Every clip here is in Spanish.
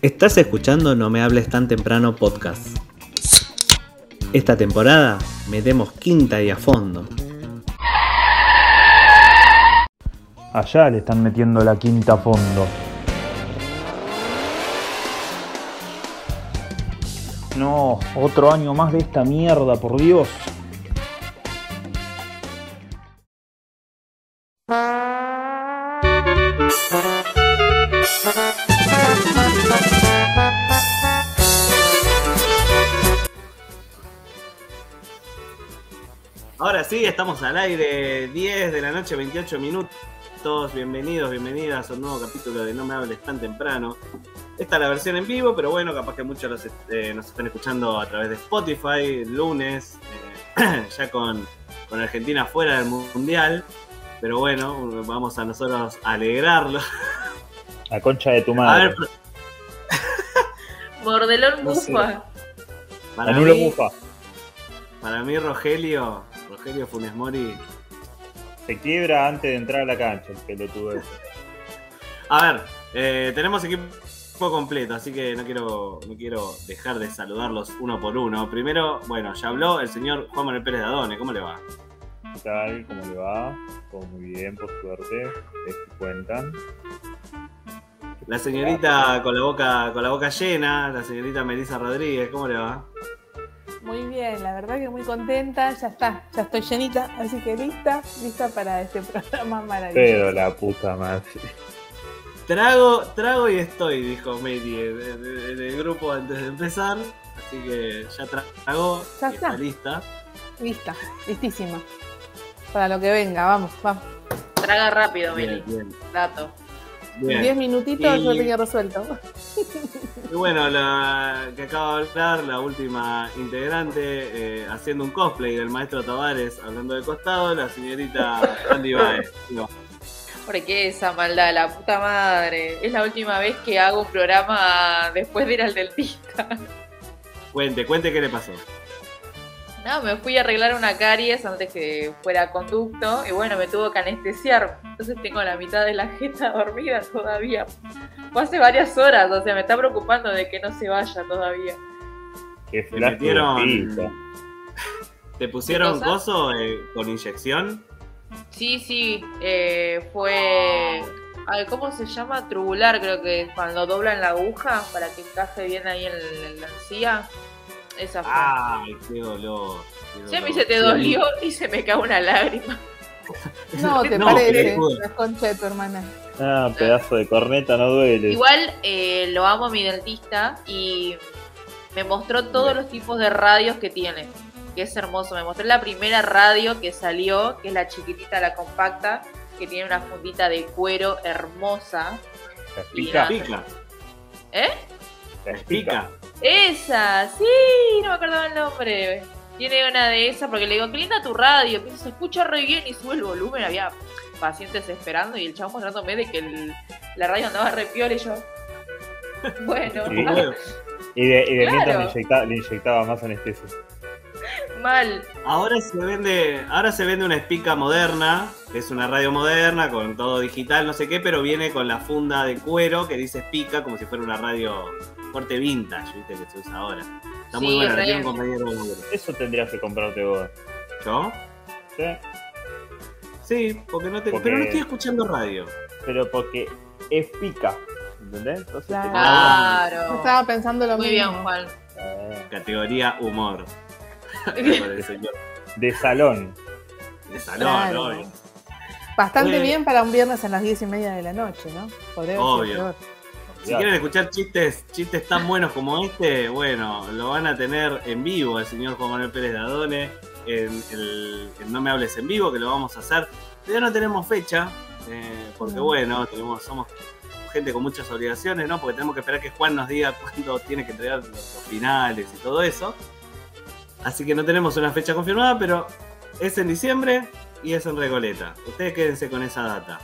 Estás escuchando No me hables tan temprano podcast. Esta temporada metemos quinta y a fondo. Allá le están metiendo la quinta a fondo. No, otro año más de esta mierda, por Dios. Sí, estamos al aire, 10 de la noche, 28 minutos. Bienvenidos, bienvenidas a un nuevo capítulo de No me hables tan temprano. Esta es la versión en vivo, pero bueno, capaz que muchos los, eh, nos están escuchando a través de Spotify, lunes, eh, ya con, con Argentina fuera del Mundial. Pero bueno, vamos a nosotros a alegrarlo. La concha de tu A madre. ver, Mordelón No. Mufa. para Anulo mí, Mufa. para mí Rogelio, Rogelio Funes Mori Se quiebra antes de entrar a la cancha el pelotudo ese. A ver, eh, tenemos equipo completo, así que no quiero, no quiero dejar de saludarlos uno por uno. Primero, bueno, ya habló el señor Juan Manuel Pérez de Adone, ¿cómo le va? ¿Qué tal? ¿Cómo le va? Todo muy bien, por suerte. ¿Ustedes qué cuentan? La señorita con la boca, con la boca llena, la señorita Melissa Rodríguez, ¿cómo le va? Muy bien, la verdad que muy contenta, ya está, ya estoy llenita, así que lista, lista para este programa Pero maravilloso. la puta madre. Trago, trago y estoy, dijo Mary en el grupo antes de empezar. Así que ya tragó, Ya y está. lista. Lista, listísima. Para lo que venga, vamos, vamos. Traga rápido, Bien, Meli. bien, Dato. En bien. 10 minutitos Y- yo tenía resuelto. Y bueno, la que acaba de hablar, la última integrante, eh, haciendo un cosplay del maestro Tavares, hablando de costado, la señorita Andy Baez. Digo, ¿Por qué esa maldad? La puta madre. Es la última vez que hago un programa después de ir al dentista. Cuente, cuente qué le pasó. No, me fui a arreglar una caries antes que fuera conducto y bueno, me tuvo que anestesiar. Entonces tengo la mitad de la jeta dormida todavía. Fue hace varias horas, o sea, me está preocupando de que no se vaya todavía. Qué Te metieron. ¿Te pusieron coso eh, con inyección? Sí, sí, eh, fue... ay, ¿Cómo se llama? Trubular, creo que es cuando doblan la aguja para que encaje bien ahí en, en la encía. Esa fue. Ay, qué dolor. qué Sí, a mí dolor. se te dolió y se me cae una lágrima. No, te No, parece, la concha de tu hermana. Ah, pedazo de corneta no duele. Igual eh, lo amo a mi dentista y me mostró todos los tipos de radios que tiene. Que es hermoso. Me mostró la primera radio que salió, que es la chiquitita, la compacta, que tiene una fundita de cuero hermosa. Pica, ¿Eh? Esa, sí, no me acordaba el nombre. Tiene una de esas porque le digo, qué linda tu radio, que se escucha re bien y sube el volumen. Había pacientes esperando y el chavo mostrándome de que el- la radio andaba re piola y yo. Bueno, Sí. Y de, y de Claro. mientras le inyectaba, le inyectaba más anestesia. Mal. Ahora se vende, ahora se vende una espica moderna, que es una radio moderna con todo digital, no sé qué, pero viene con la funda de cuero que dice espica como si fuera una radio corte vintage, viste que se usa ahora. Está muy buena, tiene un compañero de. Eso tendrías que comprarte vos. ¿Yo? ¿sí? Sí, porque no te, Porque- pero no estoy escuchando radio. Pero porque es pica. ¿Entendés? Entonces te Claro. Claro. Estaba pensando lo Muy mismo. bien, Juan. Eh, Categoría humor. De salón. de salón, Claro. obvio. Bastante Eh. bien para un viernes a las 10 y media de la noche, ¿no? Podría Obvio. Si quieren escuchar chistes, chistes tan buenos como este, bueno, lo van a tener en vivo el señor Juan Manuel Pérez de Adone en el en No Me Hables en Vivo, que lo vamos a hacer. Ya no tenemos fecha, eh, porque No. bueno, tenemos, somos gente con muchas obligaciones, ¿no? Porque tenemos que esperar que Juan nos diga cuándo tiene que entregar los, los finales y todo eso. Así que no tenemos una fecha confirmada, pero es en diciembre y es en Recoleta. Ustedes quédense con esa data.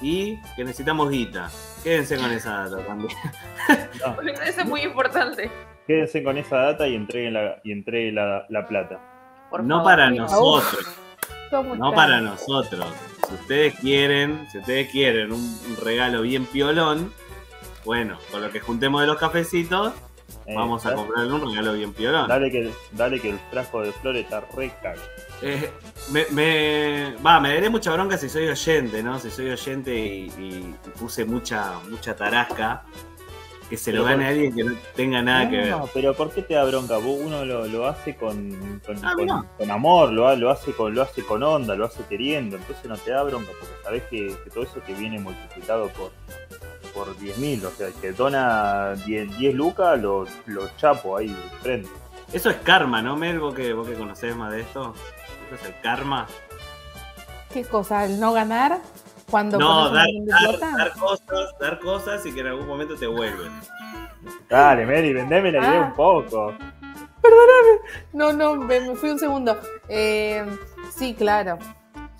Y que necesitamos guita. Quédense con esa data también. No, Eso es muy importante. quédense con esa data y entreguen la, y entreguen la, la plata. Por no favor. para nosotros, ¿Cómo no para nosotros. Si ustedes quieren, si ustedes quieren un, un regalo bien piolón, Bueno, con lo que juntemos de los cafecitos, Eh, vamos a comprarle un regalo bien piolón. Dale que, dale que el frasco de flores está re caro. Eh, me, me, va, me daré mucha bronca si soy oyente, ¿no? Si soy oyente y, y puse mucha, mucha tarasca, que se lo gane a alguien que no tenga nada que ver. No, pero ¿por qué te da bronca? Uno lo, lo hace con, con, Ah, con- amor, lo, lo hace con, lo hace con onda, lo hace queriendo, entonces no te da bronca, porque sabés que, que todo eso te viene multiplicado por, por 10.000, o sea, el que dona 10, 10 lucas, lo, lo chapo ahí de frente. Eso es karma, ¿no, Mel? ¿Vos que, vos que conocés más de esto? ¿Eso es el karma? ¿Qué cosa? ¿El no ganar? Cuando No, dar, dar, cosas, dar cosas y que en algún momento te vuelven. Dale, Mary, vendeme la idea Ah. un poco. No, no, me, me fui un segundo. Eh, sí, claro.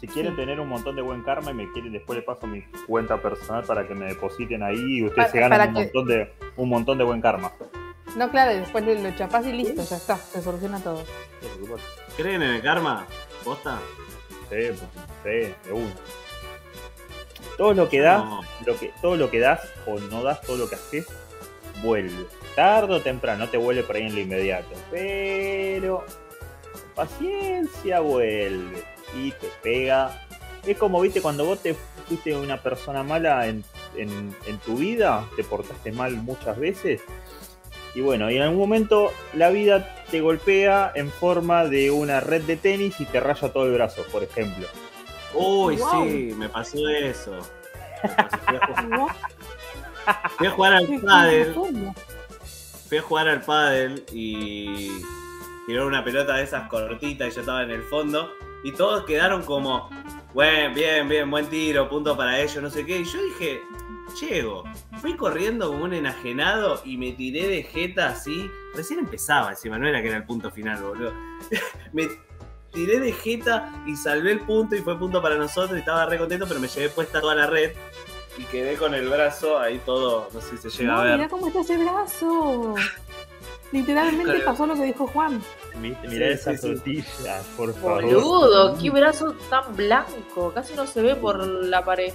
Si quieren Sí. tener un montón de buen karma y me quieren, después les paso mi cuenta personal para que me depositen ahí y ustedes Para- se ganan un que- montón de un montón de buen karma. No, claro, y después le- lo chapás y listo, ya está, se soluciona todo. ¿Creen en el karma? ¿Posta? Sí, pues, sí, de una. Todo lo que das, No. lo que, todo lo que das o no das, todo lo que haces, vuelve. Tarde o temprano, no te vuelve por ahí en lo inmediato. Pero paciencia vuelve y te pega. Es como, viste, cuando vos te fuiste una persona mala en, en- en tu vida, te portaste mal muchas veces. Y bueno, y en algún momento la vida te golpea en forma de una red de tenis y te raya todo el brazo, por ejemplo. Uy, Wow. sí, me pasó eso. Me pasó, Fui a jugar, ¿No? fui a jugar al pádel, fui a jugar al pádel y tiró una pelota de esas cortitas y yo estaba en el fondo y todos quedaron como, bueno, bien, bien, buen tiro, punto para ellos, no sé qué. Y yo dije, llego. Fui corriendo como un enajenado y me tiré de jeta así. Recién empezaba encima, no era que era el punto final, boludo. me tiré de jeta y salvé el punto y fue punto para nosotros y estaba re contento, pero me llevé puesta toda la red y quedé con el brazo ahí todo, no sé si se llega No, a ver. mirá cómo está ese brazo. Literalmente pasó lo que dijo Juan. Sí, Mirá esa sí, sí. tortilla, por favor. Boludo, qué brazo tan blanco. Casi no se ve por la pared.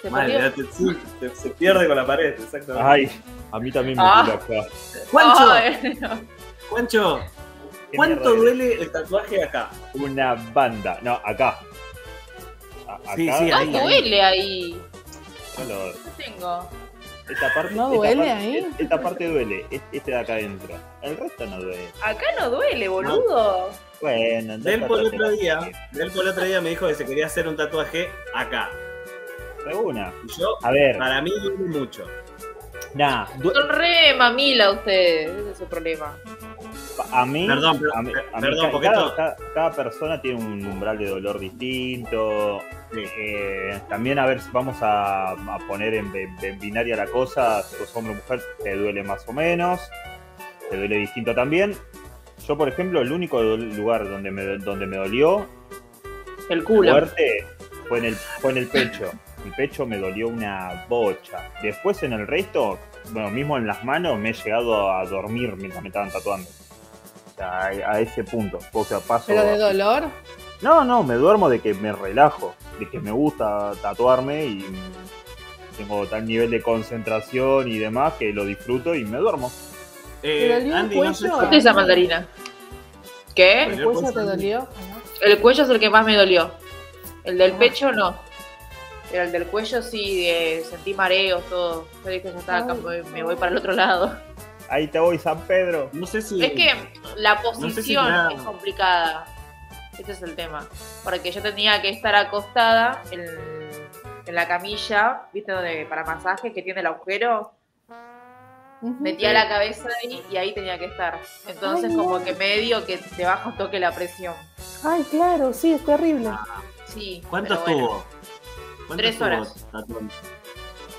Se Madre, te- sí, se, se pierde con la pared, exactamente. Ay, a mí también me Ah. tira acá. Juancho, Ay, no. Juancho, ¿Qué ¿cuánto duele el tatuaje acá? Una banda. No, acá. A- acá. Sí, sí, ahí, ahí. duele ahí. Solo ¿Qué tengo? Esta parte, ¿No esta duele parte- ahí? Esta parte duele, es- este de acá adentro. El resto no duele. Acá no duele, boludo. Bueno, andá a Delpo el otro día, Delpo el otro día me dijo que se quería hacer un tatuaje acá. De una. Y yo, A ver, para mí duele mucho. nah, du- Son re mamila ustedes. Ese es el problema. A mí, Perdón, pero- a mí- a mí perdón, ca- porque cada, esto- cada- cada persona tiene un umbral de dolor distinto. Sí. Eh, también a ver si vamos a, a poner en, en- en binaria la cosa, si sos hombre o mujer, te duele más o menos, te duele distinto también. Yo, por ejemplo, el único lugar donde me, donde me dolió El culo. fuerte fue en, el, fue en el pecho. Mi pecho me dolió una bocha. Después en el resto, bueno, mismo en las manos, me he llegado a dormir mientras me estaban tatuando. A, a ese punto. O sea, paso... Pero de dolor. No, no, me duermo de que me relajo, de que me gusta tatuarme y tengo tal nivel de concentración y demás que lo disfruto y me duermo. Eh, ¿Te dolió el Andy, no sé cuello? si- ¿Qué es esa mandarina? ¿Qué? ¿El cuello te dolió? El cuello es el que más me dolió. El del Ah. pecho no. Pero el del cuello sí, eh, sentí mareos, todo. Yo dije, ya está, acá me voy para el otro lado. Ahí te voy, San Pedro. No sé si. Es que la sé si posición nada. es complicada. Ese es el tema. Porque yo tenía que estar acostada en, en la camilla, ¿viste? Donde, para masaje, que tiene el agujero. Metía la cabeza ahí y ahí tenía que estar. Entonces, Ay, como no. que medio que te baja un toque la presión. Ay, claro, sí, es terrible. Sí. ¿Cuánto bueno. estuvo? ¿Cuánto Tres estuvo horas.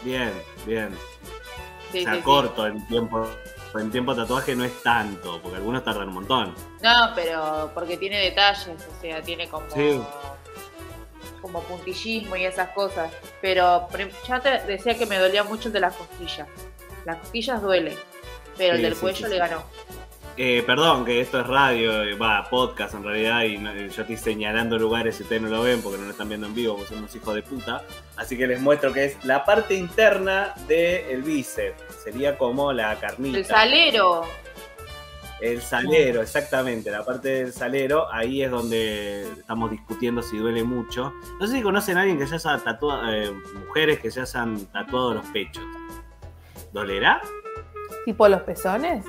Bien, bien. Sí, o sea, sí, sí. corto en tiempo. En tiempo tatuaje no es tanto, porque algunos tardan un montón. No, pero porque tiene detalles, o sea, tiene como. Sí. Como puntillismo y esas cosas. Pero yo antes decía que me dolía mucho el de las costillas. Las costillas duele, pero el del sí, cuello le ganó. Eh, perdón, que esto es radio, eh, va, podcast en realidad, y no- yo estoy señalando lugares si ustedes no lo ven porque no lo están viendo en vivo, porque son unos hijos de puta. Así que les muestro que es la parte interna del bíceps. Sería como la carnita. El salero. El salero, exactamente, la parte del salero, ahí es donde estamos discutiendo si duele mucho. No sé si conocen a alguien que se haya tatuado, eh, mujeres que se hayan tatuado los pechos. ¿Dolerá? ¿Tipo los pezones?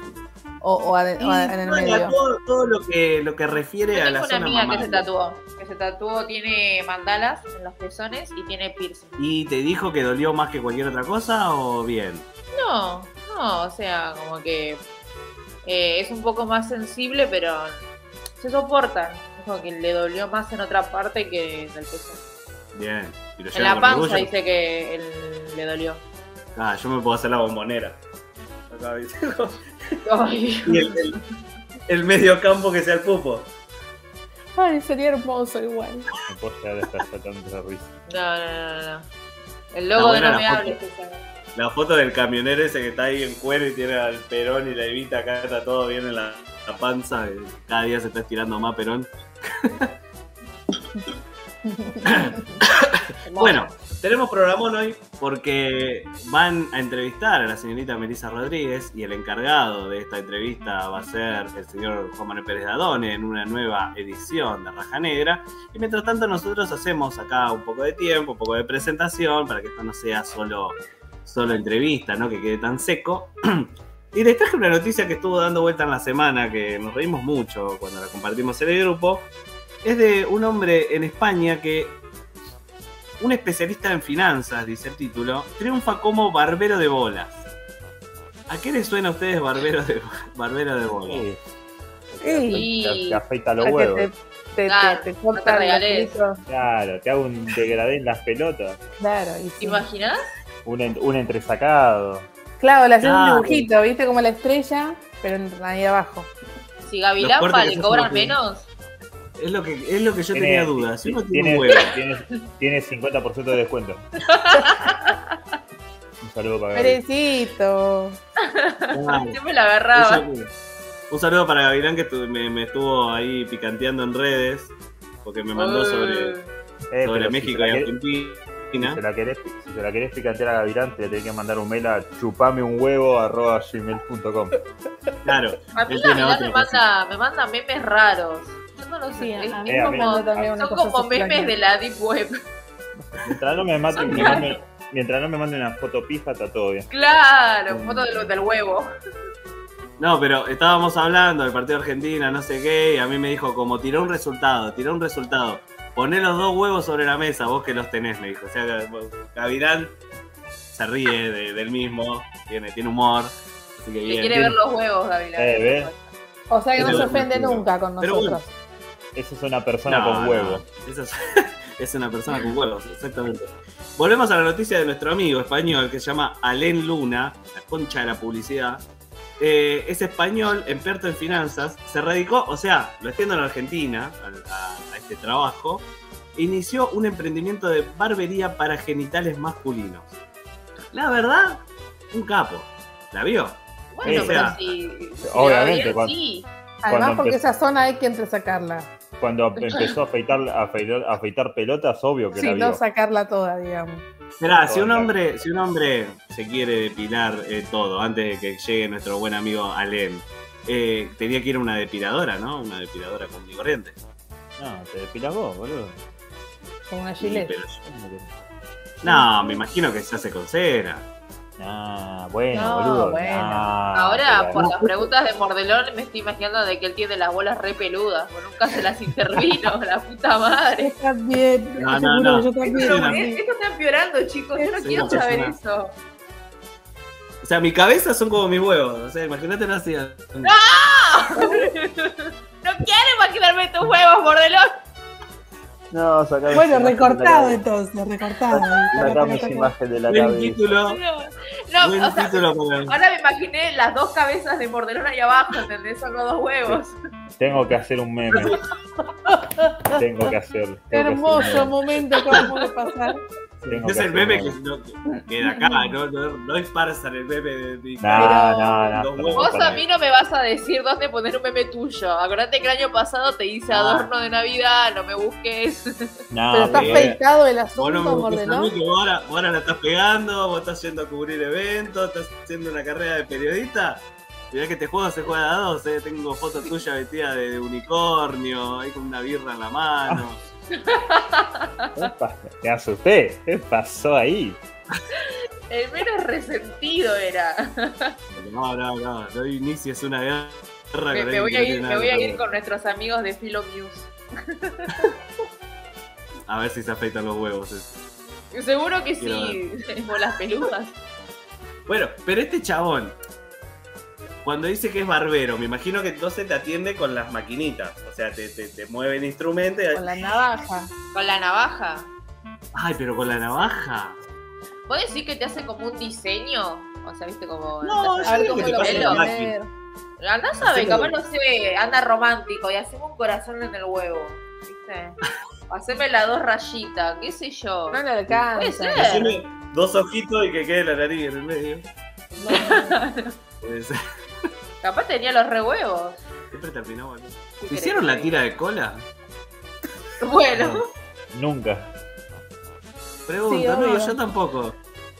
¿O, o ade- o ade- en el Todo- medio? Todo, todo lo que lo que refiere Yo a tengo la una zona amiga que se tatuó. Que se tatuó, tiene mandalas en los pezones y tiene piercing. ¿Y te dijo que dolió más que cualquier otra cosa o bien? No, no, o sea, como que eh, es un poco más sensible, pero se soporta. Dijo que le dolió más en otra parte que en el pezón. Bien. ¿Y lo En la panza orgullo? dice que él le dolió. Ah, yo me puedo hacer la bombonera. Acá, ¿viste? Ay, y el, el- el medio campo que sea el pupo. Ay, sería hermoso igual. No puedo llegar a estar sacando esa risa. no, no, no, no. El logo de no me la foto. hables. esa. La foto del camionero ese que está ahí en cuero y tiene al Perón y la Evita acá está todo bien en la, la panza. eh, Cada día se está estirando más Perón. Bueno, tenemos programón hoy porque van a entrevistar a la señorita Melissa Rodríguez y el encargado de esta entrevista va a ser el señor Juan Manuel Pérez Dadone en una nueva edición de Raja Negra. Y mientras tanto nosotros hacemos acá un poco de tiempo, un poco de presentación para que esto no sea solo, solo entrevista, ¿no? que quede tan seco. Y les traje una noticia que estuvo dando vuelta en la semana, que nos reímos mucho cuando la compartimos en el grupo. Es de un hombre en España que un especialista en finanzas, dice el título, triunfa como barbero de bolas. ¿A qué les suena a ustedes barbero de, barbero de bolas? Sí. Te, te afeita los huevos. te, te, Claro, te, te no te. Claro, te hago un degradé en las pelotas. Claro, y ¿Te sí. imaginas? Un, un entresacado. Claro, le haces un dibujito, ¿viste? Como la estrella, pero en- ahí abajo. Si que le cobran menos. Es lo que, es lo que yo Tiene- tenía dudas. Si uno tiene Tiene, un huevo. tiene, tiene 50% de descuento. Un saludo para. Perecito. claro, Siempre la agarraba. un, un saludo para Gavilán que me, me estuvo ahí picanteando en redes. Porque me mandó sobre, Eh, sobre si México y Argentina. Si se la querés, si se la querés picantear a Gavirán, te tenés que mandar un mail a chupame un huevo arroba gmail.com. Claro. A mí me manda, me manda memes raros. Yo no lo sé. Sí, es- a mí Eh, a mí- una son como memes de la Deep Web. Mientras no me mate, Son me mande, mientras no me mande una foto pija, está todo bien. Claro, foto del, del huevo. No, pero estábamos hablando del partido de Argentina, no sé qué, y a mí me dijo como tiró un resultado, tiró un resultado. Poné los dos huevos sobre la mesa, vos que los tenés, me dijo. O sea, Gavirán se ríe de- del mismo, tiene, tiene humor. Así que Le bien. quiere ver los huevos, Gavilán. Eh. O sea que no se ofende nunca con Pero nosotros. Esa es una persona No, con huevo. no, esa es, es una persona con huevos, exactamente. Volvemos a la noticia de nuestro amigo español que se llama Alén Luna, la concha de la publicidad. Eh, es español, experto en finanzas, se radicó, o sea, lo extiendo en Argentina, a, a- a este trabajo, inició un emprendimiento de barbería para genitales masculinos. La verdad, un capo. ¿La vio? Bueno, o pero sea, si. si obviamente, cuando- sí. Además, porque empezó- esa zona hay que entresacarla. Cuando empezó a afeitar, a afeitar, a afeitar pelotas, obvio que Si la no, vio. sacarla toda, digamos. Mirá, si un hombre, si un hombre se quiere depilar eh, todo antes de que llegue nuestro buen amigo Alén, eh, tenía que ir a una depiladora, ¿no? Una depiladora común y corriente. No, te depilas vos, boludo. Con una Sí, gilet. pero- no, me imagino que se hace con cera. Ah, bueno, No, boludo. bueno. Ah, Ahora, pero- por las preguntas de Mordelón, me estoy imaginando de que él tiene las bolas re peludas. porque nunca se las intervino, la puta madre. Está bien. No, no, no. yo también. Esto Pero, ¿eh? Esto está empeorando, chicos. Yo no Sí, quiero saber persona- eso. O sea, mi cabeza son como mis huevos. O sea, imagínate así. No quiero imaginarme tus huevos, Mordelón. No, sacame Bueno, de recortado cabeza. entonces, recortado. Sacame esa imagen de la Buen cabeza. título. No, buen o sea, título para- ahora me imaginé las dos cabezas de Mordelón ahí abajo, ¿entendés? Son los dos huevos. Tengo que hacer un meme. Tengo que hacer. tengo que hacer un Hermoso momento que acabamos de pasar. Tengo es que el meme que, no, que queda acá, no, no, no disparsan el meme de mi No, no, no. Huevos Vos a mí no me vas a decir dónde poner un meme tuyo. Acordate que el año pasado te hice Ah. adorno de Navidad, no me busques. No, Pero está afeitado el Vos asunto, no me mí, vos ahora, vos ahora la estás pegando, vos estás yendo a cubrir eventos, estás haciendo una carrera de periodista. Mirá que este juego se juega a dos, eh. tengo fotos tuyas vestidas de, de unicornio, ahí con una birra en la mano. Epa, Me asusté. ¿Qué pasó ahí? El menos resentido era. No, no, no, no inicies una guerra Me, con me voy a ir, me voy a ir con nuestros amigos de Philo News. A ver si se afeitan los huevos. eh. Seguro que Quiero sí, como las peludas. Bueno, pero este chabón, cuando dice que es barbero, me imagino que entonces te atiende con las maquinitas. O sea, te, te, te mueve el instrumento y... Con la navaja. Con la navaja. Ay, pero con la navaja. ¿Vos decís que te hace como un diseño? O sea, viste como. No, no yo A ver cómo que lo pelo. máquina. ver. Andá a saber, Hacemos- capaz no sé, anda romántico y hacemos un corazón en el huevo. ¿Viste? Haceme las dos rayitas, qué sé yo. No le alcanza. Puede ser. Haceme dos ojitos y que quede la nariz en el medio. Puede ser. Capaz tenía los rehuevos. Siempre terminamos aquí. ¿Qué ¿Te hicieron la tira de cola? Bueno, Nunca. Pregunta, Sí, no, yo tampoco.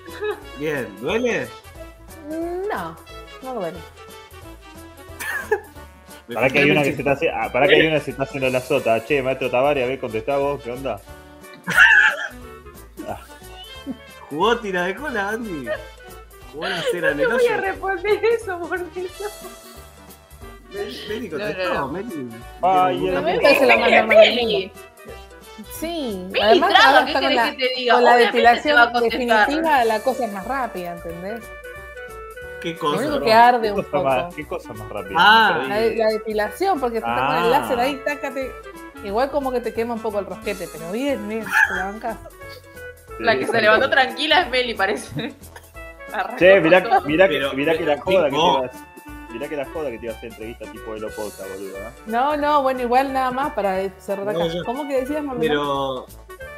Bien, ¿duele? No, no duele. Para que hay fijé una en que el se está haciendo. Ah, para que hay una que se está haciendo la sota. Che, maestro Tavares, a ver, contestá vos, ¿qué onda? ¿Jugó tira de cola, Andy? ¿Jugó la cera en el no voy a responder eso, por eso. Meli No, contestó, no, no. Meli. Ay, alguna- Meli se la manda Meli. Sí, Meli además traba, ahora ¿qué está con querés la, que te diga? con la depilación definitiva, la cosa es más rápida, ¿entendés? ¿Qué Lo cosa? único bro? que arde ¿Qué un cosa, más, poco. ¿Qué cosa más rápida? Ah, Me La, la depilación, porque tú estás con Ah. el láser ahí, tácate. Igual como que te quema un poco el rosquete, pero bien, bien, te la bancas. La que se levantó tranquila es Meli, parece. Che, mirá, mirá, que- Pero- mirá que la joda que te ibas. Mirá que la joda que te iba a hacer entrevista tipo de Lopota, boludo. ¿eh? No, no, bueno, igual nada más para cerrar acá. No, yo- ¿Cómo que decías, Marlene? Pero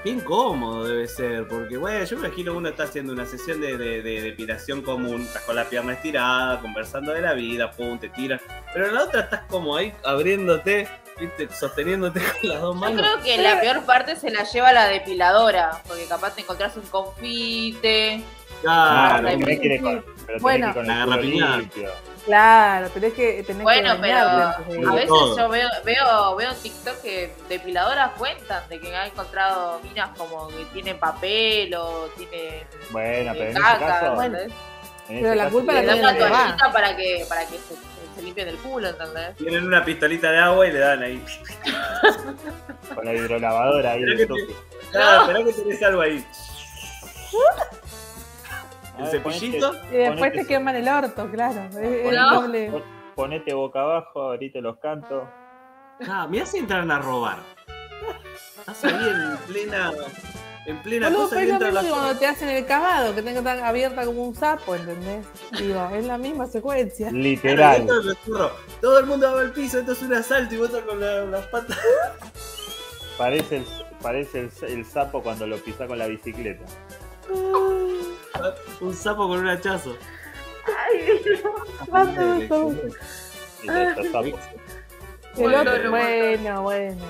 qué incómodo debe ser, porque bueno, yo me imagino uno está haciendo una sesión de, de- de depilación común, estás con la pierna estirada, conversando de la vida, pum, te tiras, pero en la otra estás como ahí abriéndote, ¿viste? sosteniéndote con las dos Yo manos. creo que la peor parte se la lleva la depiladora, porque capaz te encontrás un confite. Ah, Claro, no, la tenés que ir con, pero Bueno. tenés que ir con La garrapiñada. limpio. Claro, tenés que, tenés Bueno, que pero a veces todo. yo veo, veo, veo en TikTok que depiladoras cuentan de que han encontrado minas como que tienen papel o tienen Bueno, pero en ese caca, caso. Bueno, ¿entendés? en pero ese la caso culpa la tiene una toallita para que, para que se, se limpien el culo, ¿entendés? Tienen una pistolita de agua y le dan ahí. Con la hidrolavadora ahí de que toque. Claro, esperá que tenés algo ahí. El ver, cepillito. ponete- Y después ponete- te queman el orto, claro. No. doble. pon- Ponete boca abajo, abrite los cantos. Ah, mirá si entran a robar. Estás ahí en plena. En plena Boludo, cosa pero y es lo entran mismo que las- cuando te hacen el cavado, que tengo que estar abierta como un sapo, ¿entendés? Digo, es la misma secuencia. Literal. Todo el mundo va al piso, esto es un asalto y vos estás con la- las patas. Parece, el, parece el, el sapo cuando lo pisa con la bicicleta. Un sapo con un hachazo. Basta de todo. Y ya está sapo. El Bueno, otro- no, bueno, bueno.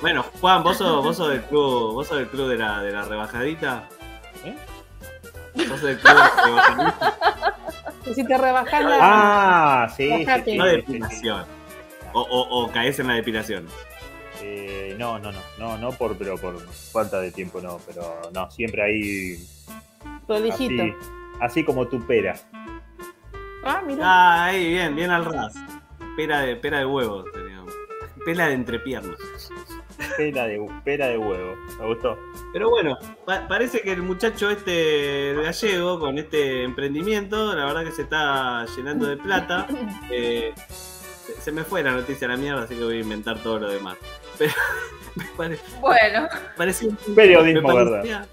Bueno, Juan, vos sos, vos sos del club, vos sos del club de la, de la rebajadita. ¿Eh? Vos sos del club de la rebajadita. Y si te rebajas la. Ah, sí, sí, No sí, sí, depilación. O, o, o caes en la depilación. Eh, no, no, no, no, no por, pero por falta de tiempo, no, pero no, siempre ahí prolijito. así, así como tu pera. Ah, mira. Ah, ahí, bien, bien al ras. Pera de, pera de huevo, teníamos. Pela de entrepiernas. Pera de, pera de huevo, me gustó. Pero bueno, pa- parece que el muchacho este gallego con este emprendimiento, la verdad que se está llenando de plata. Eh, se, me fue la noticia a la mierda, así que voy a inventar todo lo demás. Pero me pare- Bueno, parecía un Periodismo, me parecía-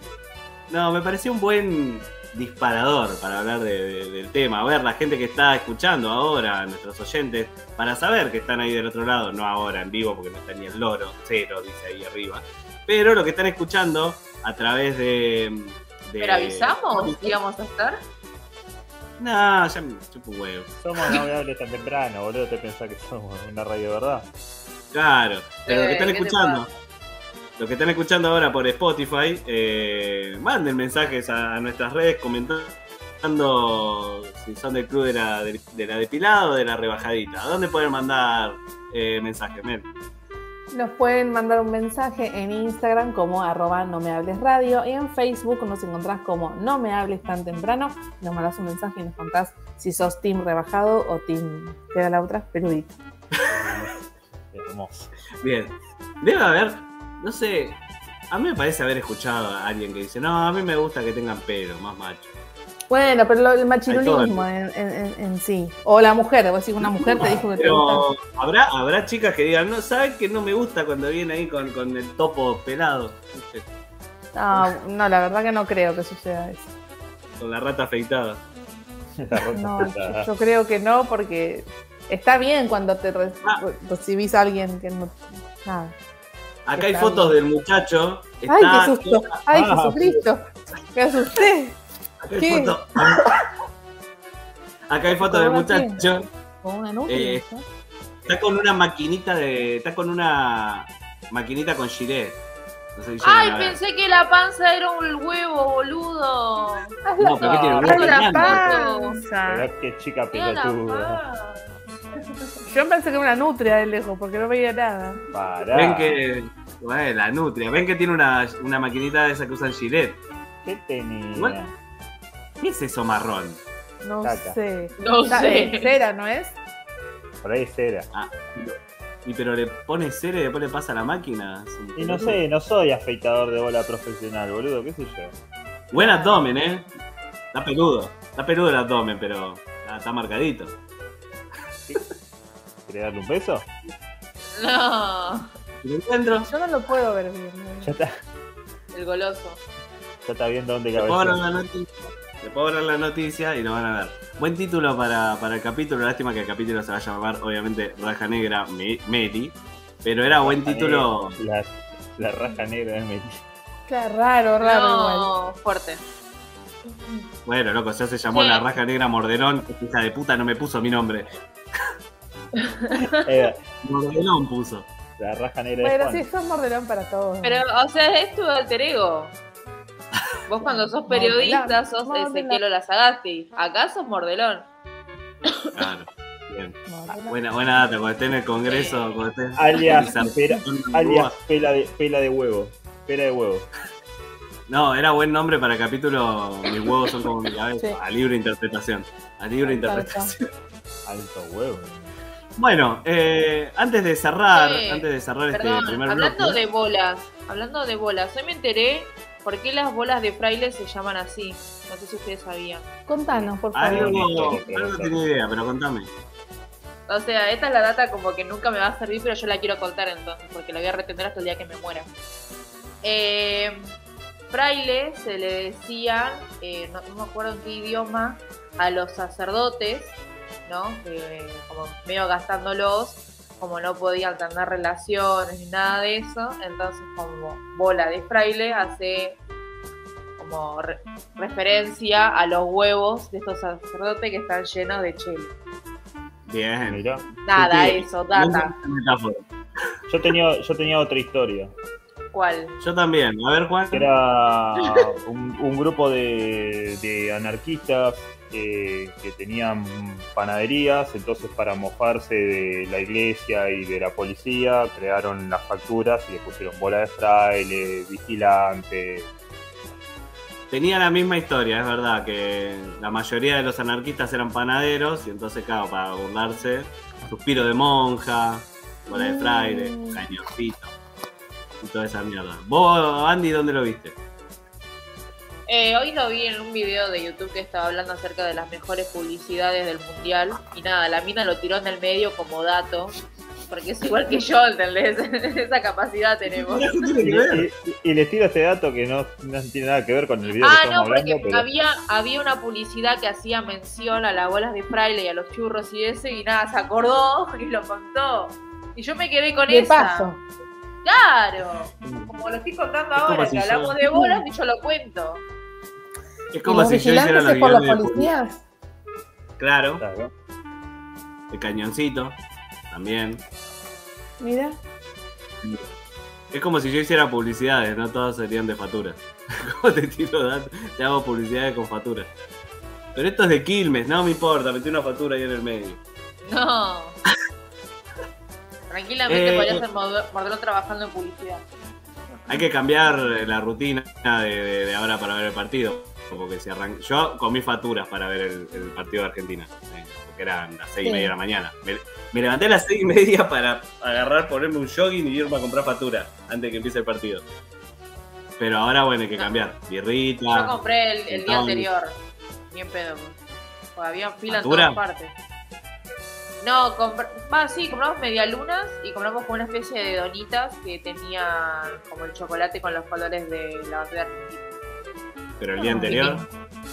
No, me pareció un buen disparador para hablar de- de- del tema. A ver, la gente que está escuchando ahora, nuestros oyentes, para saber que están ahí del otro lado, no ahora en vivo porque no está ni el loro, cero, dice ahí arriba. Pero lo que están escuchando a través de. de- ¿Pero avisamos que íbamos a estar? No, ya me chupo huevo. Somos no hables tan temprano, boludo. Te pensás que somos una radio verdad. Claro, pero lo que Eh, están ¿qué te escuchando, lo que están escuchando ahora por Spotify, eh, manden mensajes a, a nuestras redes comentando si son del club de la, de, de la depilada o de la rebajadita. ¿A dónde pueden mandar eh, mensajes, Mel? Nos pueden mandar un mensaje en Instagram como arroba no me hables radio y en Facebook nos encontrás como no me hables tan temprano. Nos mandás un mensaje y nos contás si sos team rebajado o team queda la otra peludita. Hermoso. Bien, debe haber, no sé, a mí me parece haber escuchado a alguien que dice, no, a mí me gusta que tengan pelo, más macho. Bueno, pero lo- el machirulismo en, en- en- en sí. O la mujer, vos decís una mujer te dijo que te gusta. Pero habrá, habrá chicas que digan, no, ¿saben que no me gusta cuando viene ahí con, con el topo pelado? No, no, la verdad que no creo que suceda eso. Con la rata afeitada. La No, yo, creo que no, porque está bien cuando te re- Ah. recibís a alguien que no. Nada. Acá hay fotos del muchacho. ¡Ay, qué susto! ¡Ay, Ah, Jesucristo! Me asusté. Acá hay ¿Qué? foto. Acá hay fotos del muchacho. Con una. Eh. Está con una maquinita de. Está con una maquinita con gilet. No sé si Ay, pensé que la panza era un huevo, boludo. No, pero ¿qué tiene? Ay, Huevo ¡Ay, la grande. panza! Qué chica pelotuda. Yo pensé que era una nutria de lejos, porque no veía nada. Pará. Ven que. Bueno, la nutria. Ven que tiene una, una maquinita de esa que usan gilet. ¿Qué tenía? ¿Qué es eso marrón? No Caca. sé. No Está- sé. Cera, ¿no es? Por ahí es cera. Y pero le pone cera y después le pasa a la máquina. Y no sé, no soy afeitador de bola profesional, boludo, qué sé yo. Buen abdomen, ¿eh? Está peludo. Está peludo el abdomen, pero está, está marcadito. ¿Querés darle un beso? No, Si lo encuentro, Yo no lo puedo ver bien. Ya está, el goloso. ya está viendo dónde noticia. Le puedo hablar la noticia y lo van a ver. Buen título para, para el capítulo. Lástima que el capítulo se va a llamar, obviamente, Raja Negra Me-. Pero era buen título. La, la raja negra de Meli. Claro, raro, raro igual. No, fuerte. Bueno, loco, ya se llamó Sí. la Raja Negra Morderón. Hija de puta no me puso mi nombre. Eh, Morderón puso. la raja negra de Bueno, Juan. sí, sos mordelón para todos. Pero, o sea, es tu alter ego. Vos cuando sos periodista sos Mordelón. Ezequiel Olazagasti. Acá sos mordelón. Claro. Bien. Mordelón. Buena, buena data. Cuando esté en el congreso. Cuando esté Alias, pera- alias pela de, pela de huevo. Pela de huevo. No, era buen nombre para el capítulo Mis huevos son como mi cabeza. Sí. A libre interpretación. A libre Tal interpretación. Alto huevo. Bueno, eh, antes de cerrar, Sí. antes de cerrar este primer hablando bloque. de bolas, hablando de bolas, hoy me enteré por qué las bolas de fraile se llaman así. No sé si ustedes sabían. Contanos, por favor. Algo, no tenía idea, pero contame. O sea, esta es la data como que nunca me va a servir, pero yo la quiero contar entonces, porque la voy a retener hasta el día que me muera. Eh, fraile se le decían, eh, no, no me acuerdo en qué idioma, a los sacerdotes, ¿no? Que, como medio gastándolos, como no podían tener relaciones ni nada de eso, entonces como bola de fraile hace como re- referencia a los huevos de estos sacerdotes que están llenos de chelo. Bien. Mirá. Nada, Sí, eso, data. Yo tenía, yo tenía otra historia. ¿Cuál? Yo también. A ver, Juan. que era un, un grupo de, de anarquistas eh, que tenían panaderías, entonces para mofarse de la iglesia y de la policía crearon las facturas y le pusieron bola de fraile, vigilante. Tenía la misma historia, es verdad, que la mayoría de los anarquistas eran panaderos y entonces, claro, para burlarse, suspiro de monja, bola de fraile, Mm. cañoncito y toda esa mierda. ¿Vos, Andy, dónde lo viste? Eh, hoy lo vi en un video de YouTube que estaba hablando acerca de las mejores publicidades del mundial. Y nada, la mina lo tiró en el medio como dato. Porque es igual que yo, ¿entendés? Esa capacidad tenemos. ¿Qué tiene Y, que y- y les tiro este dato que no, no tiene nada que ver con el video que Ah, estamos no, porque hablando, pero había, había una publicidad que hacía mención a las bolas de fraile y a los churros y eso, y nada, se acordó y lo contó. Y yo me quedé con De esa. paso. Claro. Como lo estoy contando Es ahora, si que yo- hablamos de bolas y yo lo cuento. Es ¿Y como los si yo hiciera por los policías? Claro, Claro. el cañoncito también. Mira. Es como si yo hiciera publicidades, no todas serían de factura. ¿Cómo te tiro datos? Te hago publicidades con factura. Pero esto es de Quilmes, no me importa, metí una factura ahí en el medio. No. Tranquilamente Eh, podría ser Morde- Mordelón trabajando en publicidad. Hay que cambiar eh, la rutina de, de- de ahora para ver el partido. Porque si arran- Yo comí facturas para ver el, el partido de Argentina. eh, porque eran las seis y media de la mañana. Me, me levanté a las seis y media para agarrar, ponerme un jogging y irme a comprar factura antes de que empiece el partido. Pero ahora, bueno, hay que No. cambiar. Yo Birrita. compré el, el día anterior. Bien pedo. Pues había fila en todas partes. No, compr- va, sí, compramos medialunas y compramos como una especie de donitas que tenían como el chocolate con los colores de la bandera argentina. Pero el día Ah, anterior.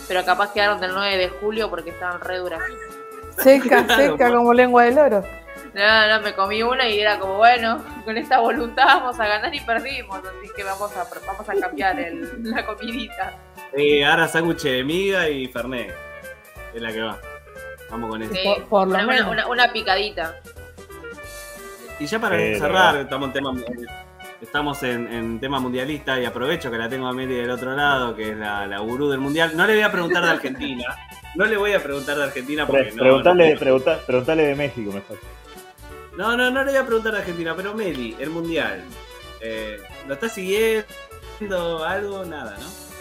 Pero capaz quedaron del 9 de julio porque estaban re duras. Seca, seca como lengua de loro. No, no, me comí una y era como, bueno, con esta voluntad vamos a ganar y perdimos, así que vamos a, vamos a cambiar el- la comidita. Eh, ahora sándwich de miga y fernet. Es la que va. Vamos con eso. Sí, Por- por lo una, una- menos. una- una picadita. Y ya para Pero- cerrar, estamos en tema, estamos en, en tema mundialista y aprovecho que la tengo a Meli del otro lado, que es la, la gurú del mundial. No le voy a preguntar de Argentina. No le voy a preguntar de Argentina porque Pre- no, preguntale, no, pregunta- preguntale de México mejor. no, no, no le voy a preguntar de Argentina, pero Meli, el mundial. eh, ¿Lo está siguiendo? ¿Algo? Nada, ¿no?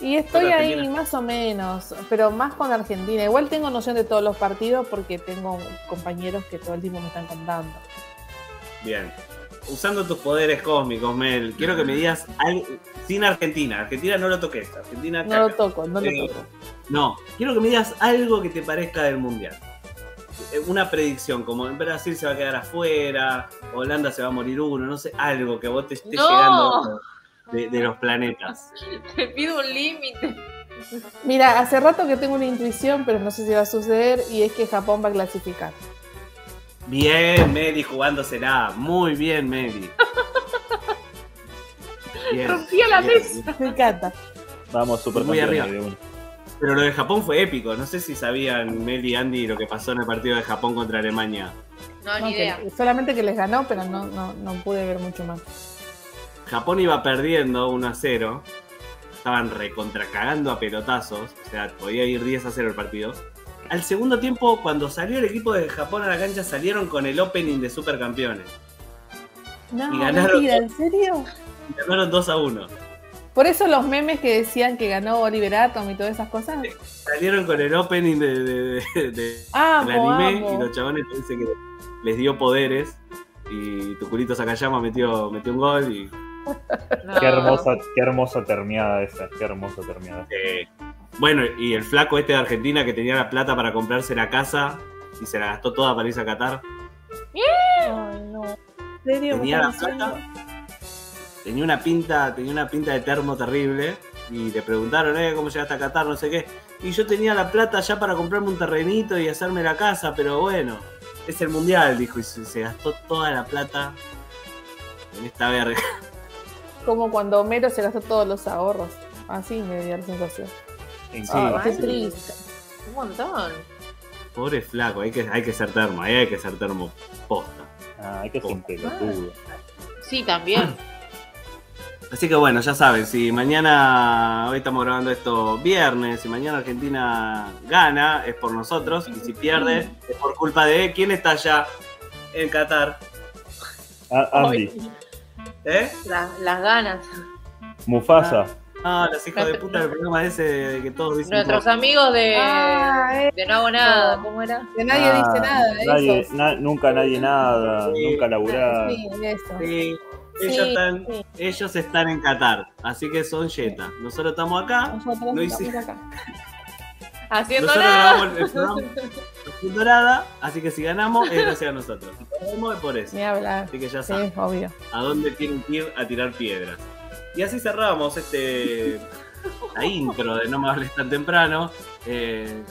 Y estoy ahí Argentina. más o menos, pero más con Argentina. Igual tengo noción de todos los partidos porque tengo compañeros que todo el tiempo me están contando. Bien. Usando tus poderes cósmicos, Mel, quiero que me digas algo sin Argentina. Argentina no lo toques. Argentina No lo toco, no lo Eh, toco. No, quiero que me digas algo que te parezca del mundial. Eh, Una predicción, como en Brasil se va a quedar afuera, Holanda se va a morir uno, no sé, algo que vos te esté ¡No! llegando de, de los planetas. Te pido un límite. Mira, hace rato que tengo una intuición, pero no sé si va a suceder, y es que Japón va a clasificar. Bien, Meli jugándosela. Muy bien, Meli. Bien, Rompía la bien, mesa. bien. Me encanta. Vamos, super Muy arriba. Pero lo de Japón fue épico. No sé si sabían Meli y Andy lo que pasó en el partido de Japón contra Alemania. No, No, ni que- idea. solamente que les ganó, pero no, no, no pude ver mucho más. Japón iba perdiendo 1 a 0. Estaban recontracagando a pelotazos. O sea, podía ir 10 a 0 el partido. Al segundo tiempo, cuando salió el equipo de Japón a la cancha, salieron con el opening de Supercampeones. No, Y ganaron. mentira, ¿en serio? Y Ganaron 2 a 1. Por eso los memes que decían que ganó Oliver Atom y todas esas cosas. Salieron con el opening de, de- de- de- Amo, del anime amo. y los chabones dicen que les dio poderes. Y tu culito Sakayama metió, metió un gol y No. Qué hermosa, qué hermosa termiada esa, qué hermosa termiada. Eh, bueno, y el flaco este de Argentina que tenía la plata para comprarse la casa y se la gastó toda para irse a Qatar. Ay, no. ¿En serio? ¿Me Tenía la plata, tenía una pinta, tenía una pinta de termo terrible. Y le preguntaron, eh, ¿cómo llegaste a Qatar? No sé qué. Y yo tenía la plata ya para comprarme un terrenito y hacerme la casa, pero bueno, es el mundial, dijo, y se, se gastó toda la plata en esta verga. Como cuando Homero se gastó todos los ahorros. Así me dio la sensación. En Sí, Ah, qué triste. Un montón. Pobre flaco, hay que, hay que ser termo, ahí hay que ser termo posta. Ah, hay que ser un pelotudo. Sí, también. Así que bueno, ya saben, si mañana, hoy estamos grabando esto viernes, si mañana Argentina gana, es por nosotros, y si pierde, es por culpa de quién está allá en Qatar. Ah, Andy, ¿Eh? La- las ganas. Mufasa. Ah, los hijos de puta del programa ese de que todos dicen. Nuestros amigos de, Ah, eh. de No Hago Nada, No. ¿cómo era? Que nadie Ah, dice nada. nadie- na- nunca nadie nada, Sí. nunca laburar. Sí, eso. Sí, Sí, ellos, están, sí. ellos están en Qatar, así que son yetas. Nosotros estamos acá, Nosotros no estamos acá. Haciendo nosotros nada. grabamos el programa haciendo nada, así que si ganamos es gracias a nosotros. Si perdemos es por eso. Ni hablar. Así que ya Sí, saben. obvio. a dónde tienen que ir a tirar piedras. Y así cerramos este la intro de No me hables tan temprano. Eh,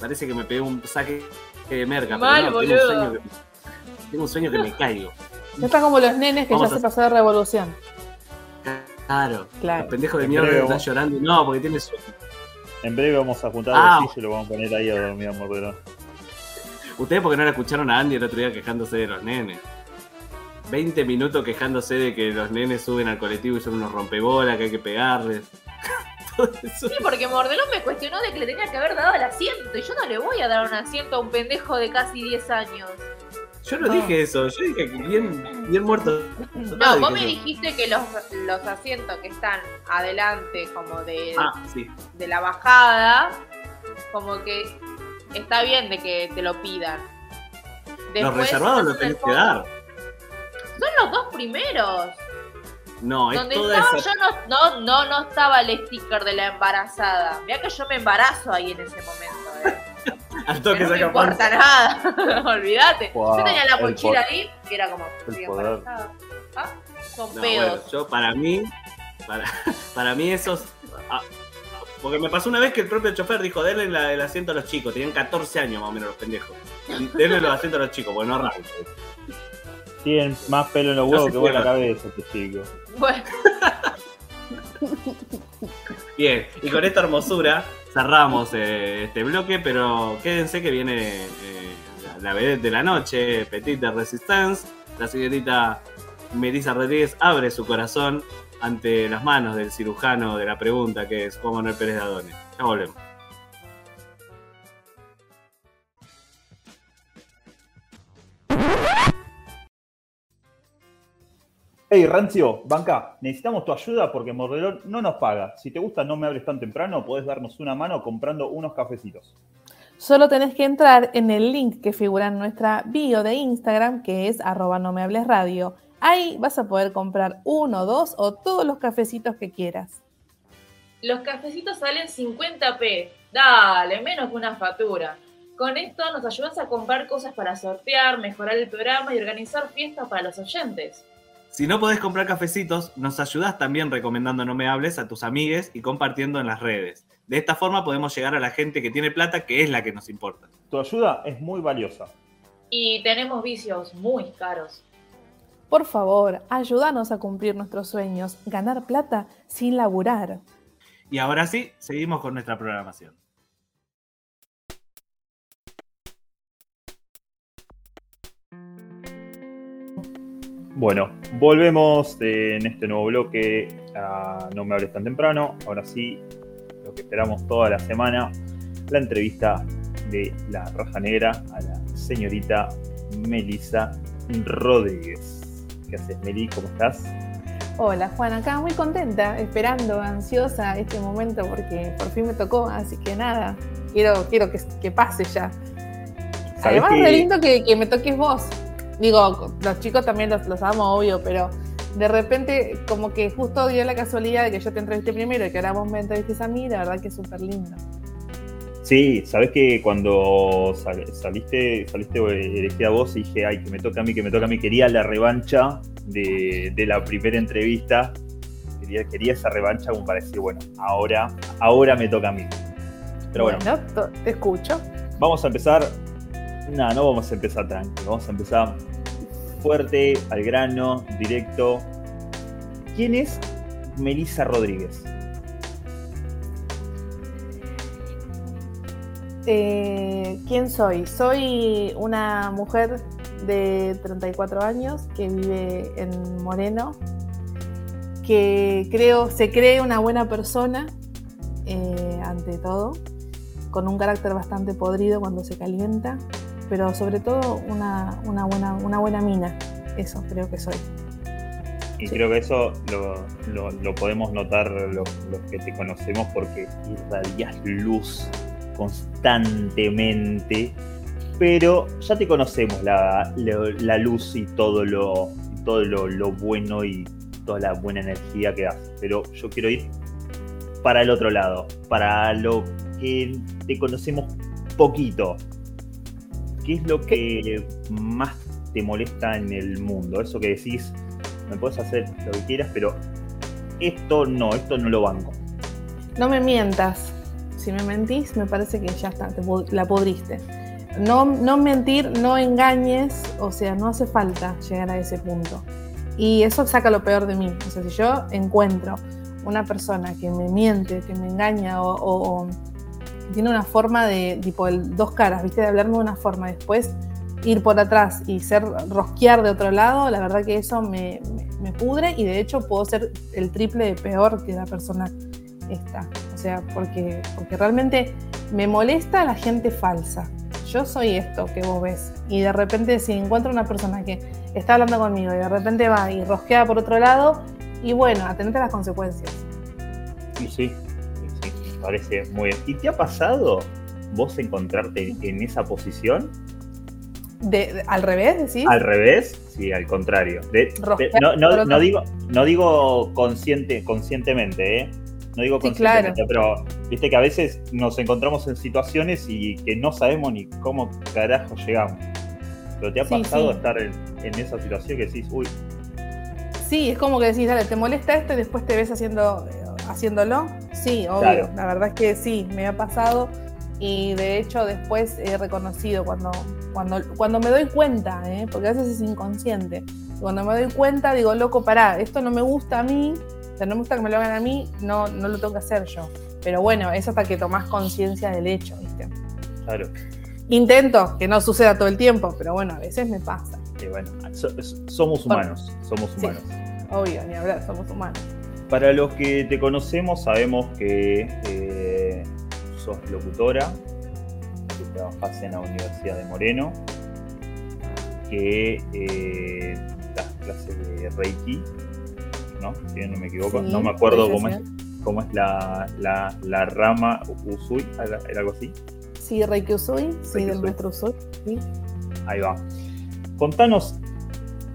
parece que me pegué un saque de merca, Mal, pero no, tengo un, que, tengo un sueño que me caigo. Ya está como los nenes que Vamos ya a- se pasó de revolución. Claro. Claro. El pendejo de mierda breve está vamos- llorando. No, porque tiene sueño. En breve vamos a juntar Ah. y lo vamos a poner ahí a dormir a Mordelón. Ustedes porque no la escucharon a Andy el otro día quejándose de los nenes. 20 minutos quejándose de que los nenes suben al colectivo y son unos rompebolas, que hay que pegarles. Todo eso. Sí, porque Mordelón me cuestionó de que le tenía que haber dado el asiento. Y yo no le voy a dar un asiento a un pendejo de casi 10 años. Yo no dije eso, yo dije que bien, bien muerto. No, vos me dijiste que los, los asientos que están adelante, como de, Ah, sí. de la bajada, como que está bien de que te lo pidan. Los reservados estás lo en tenés que dar. Son los dos primeros. No, es Donde toda estaba esa. yo no, no, no, no estaba el sticker de la embarazada. Mira que yo me embarazo ahí en ese momento. Al Que toque no me importa panza. nada. Olvídate. Yo tenía la mochila ahí y era como. ¿Ah? Son No, pedos. bueno, yo para mí, para, para mí esos. ah, porque me pasó una vez que el propio chofer dijo, denle la- el asiento a los chicos, tenían 14 años más o menos los pendejos. Denle los asientos a los chicos, porque no arrancan. Tienen más pelo en los huevos que vos en la cabeza, este chico. Bueno, Bien, y con esta hermosura cerramos eh, este bloque, pero quédense que viene eh, la, vedette de la noche, Petit de Resistance. La señorita Melissa Rodríguez abre su corazón ante las manos del cirujano de la pregunta, que es Juan Manuel Pérez de Adone. Ya volvemos. Hey, Rancio, banca, necesitamos tu ayuda porque Mordelón no nos paga. Si te gusta No Me Hables Tan Temprano, podés darnos una mano comprando unos cafecitos. Solo tenés que entrar en el link que figura en nuestra bio de Instagram, que es arroba no me hables radio. Ahí vas a poder comprar uno, dos o todos los cafecitos que quieras. los cafecitos salen 50p. Dale, menos que una factura. Con esto nos ayudas a comprar cosas para sortear, mejorar el programa y organizar fiestas para los oyentes. Si no podés comprar cafecitos, nos ayudás también recomendando No Me Hables a tus amigues y compartiendo en las redes. De esta forma podemos llegar a la gente que tiene plata, que es la que nos importa. Tu ayuda es muy valiosa. Y tenemos vicios muy caros. Por favor, ayúdanos a cumplir nuestros sueños, ganar plata sin laburar. Y ahora sí, seguimos con nuestra programación. Bueno, volvemos en este nuevo bloque a No Me Hables Tan Temprano. Ahora sí, lo que esperamos toda la semana, la entrevista de la Raja Negra a la señorita Melissa Rodríguez. ¿Qué haces, Meli? ¿Cómo estás? Hola Juan, acá muy contenta, esperando, ansiosa este momento porque por fin me tocó, así que nada, quiero, quiero que, que pase ya. ¿Sabés Además, que- re lindo que, que me toques vos. Digo, los chicos también los, los amo, obvio, pero de repente como que justo dio la casualidad de que yo te entrevisté primero y que ahora vos me entrevistes a mí, la verdad que es súper lindo. Sí, sabes que cuando sal- saliste, saliste elegida vos y dije, ay, que me toca a mí, que me toca a mí, quería la revancha de, de la primera entrevista. Quería, quería esa revancha como para decir, bueno, ahora, ahora me toca a mí. Pero bueno, to- te escucho. vamos a empezar. No, no vamos a empezar tranquilo, vamos a empezar fuerte, al grano, directo. ¿Quién es Melissa Rodríguez? Eh, ¿Quién soy? Soy una mujer de 34 años que vive en Moreno, que creo, se cree una buena persona, eh, ante todo, con un carácter bastante podrido cuando se calienta, pero sobre todo una, una buena, una buena mina. Eso creo que soy. Y Sí. creo que eso lo, lo- lo podemos notar los, los que te conocemos porque irradias luz constantemente. Pero ya te conocemos la, la- la luz y todo, lo, todo lo, lo bueno y toda la buena energía que das. Pero yo quiero ir para el otro lado, para lo que te conocemos poquito. ¿Qué es lo que más te molesta en el mundo? Eso que decís, me puedes hacer lo que quieras, pero esto no, esto no lo banco. No me mientas. Si me mentís, me parece que ya está, te la pudriste. no, no mentir, no engañes, o sea, no hace falta llegar a ese punto. Y eso saca lo peor de mí. O sea, si yo encuentro una persona que me miente, que me engaña o, o- o tiene una forma de, tipo, dos caras, ¿viste? De hablarme de una forma después ir por atrás y ser rosquear de otro lado, la verdad que eso me, me- pudre y de hecho puedo ser el triple de peor que la persona esta. O sea, porque, porque realmente me molesta la gente falsa. Yo soy esto que vos ves. Y de repente si encuentro una persona que está hablando conmigo y de repente va y rosquea por otro lado, y bueno, atente a las consecuencias. Y sí, parece muy bien. ¿Y te ha pasado vos encontrarte en esa posición? De, de- al revés, decís. Al revés, sí, al contrario. De- no, digo, no digo consciente, conscientemente, ¿eh? No digo Sí, conscientemente, pero viste que a veces nos encontramos en situaciones y que no sabemos ni cómo carajo llegamos. Pero te ha pasado sí. estar en, en esa situación que decís, uy, Sí, es como que decís, dale, ¿te molesta esto y después te ves haciendo, haciéndolo? Sí, obvio. Claro. La verdad es que sí, me ha pasado y de hecho después he reconocido cuando, cuando, cuando me doy cuenta, ¿eh? porque a veces es inconsciente. Cuando me doy cuenta digo, loco, pará, esto no me gusta a mí, o sea, no me gusta que me lo hagan a mí, no, no lo tengo que hacer yo. Pero bueno, es hasta que tomás conciencia del hecho, ¿viste? claro. Intento que no suceda todo el tiempo, pero bueno, a veces me pasa. Y bueno, so- somos humanos, somos Sí. humanos. Obvio, ni hablar, somos humanos. Para los que te conocemos, sabemos que eh, sos locutora, que trabajas en la Universidad de Moreno, que eh, das clases de Reiki, ¿no? Si no me equivoco, Sí, no me acuerdo cómo es, cómo es la, la, la rama Usui, ¿era algo así? Sí, Reiki Usui, sí, Reiki del Usui. maestro Usui. Sí. Ahí va. Contanos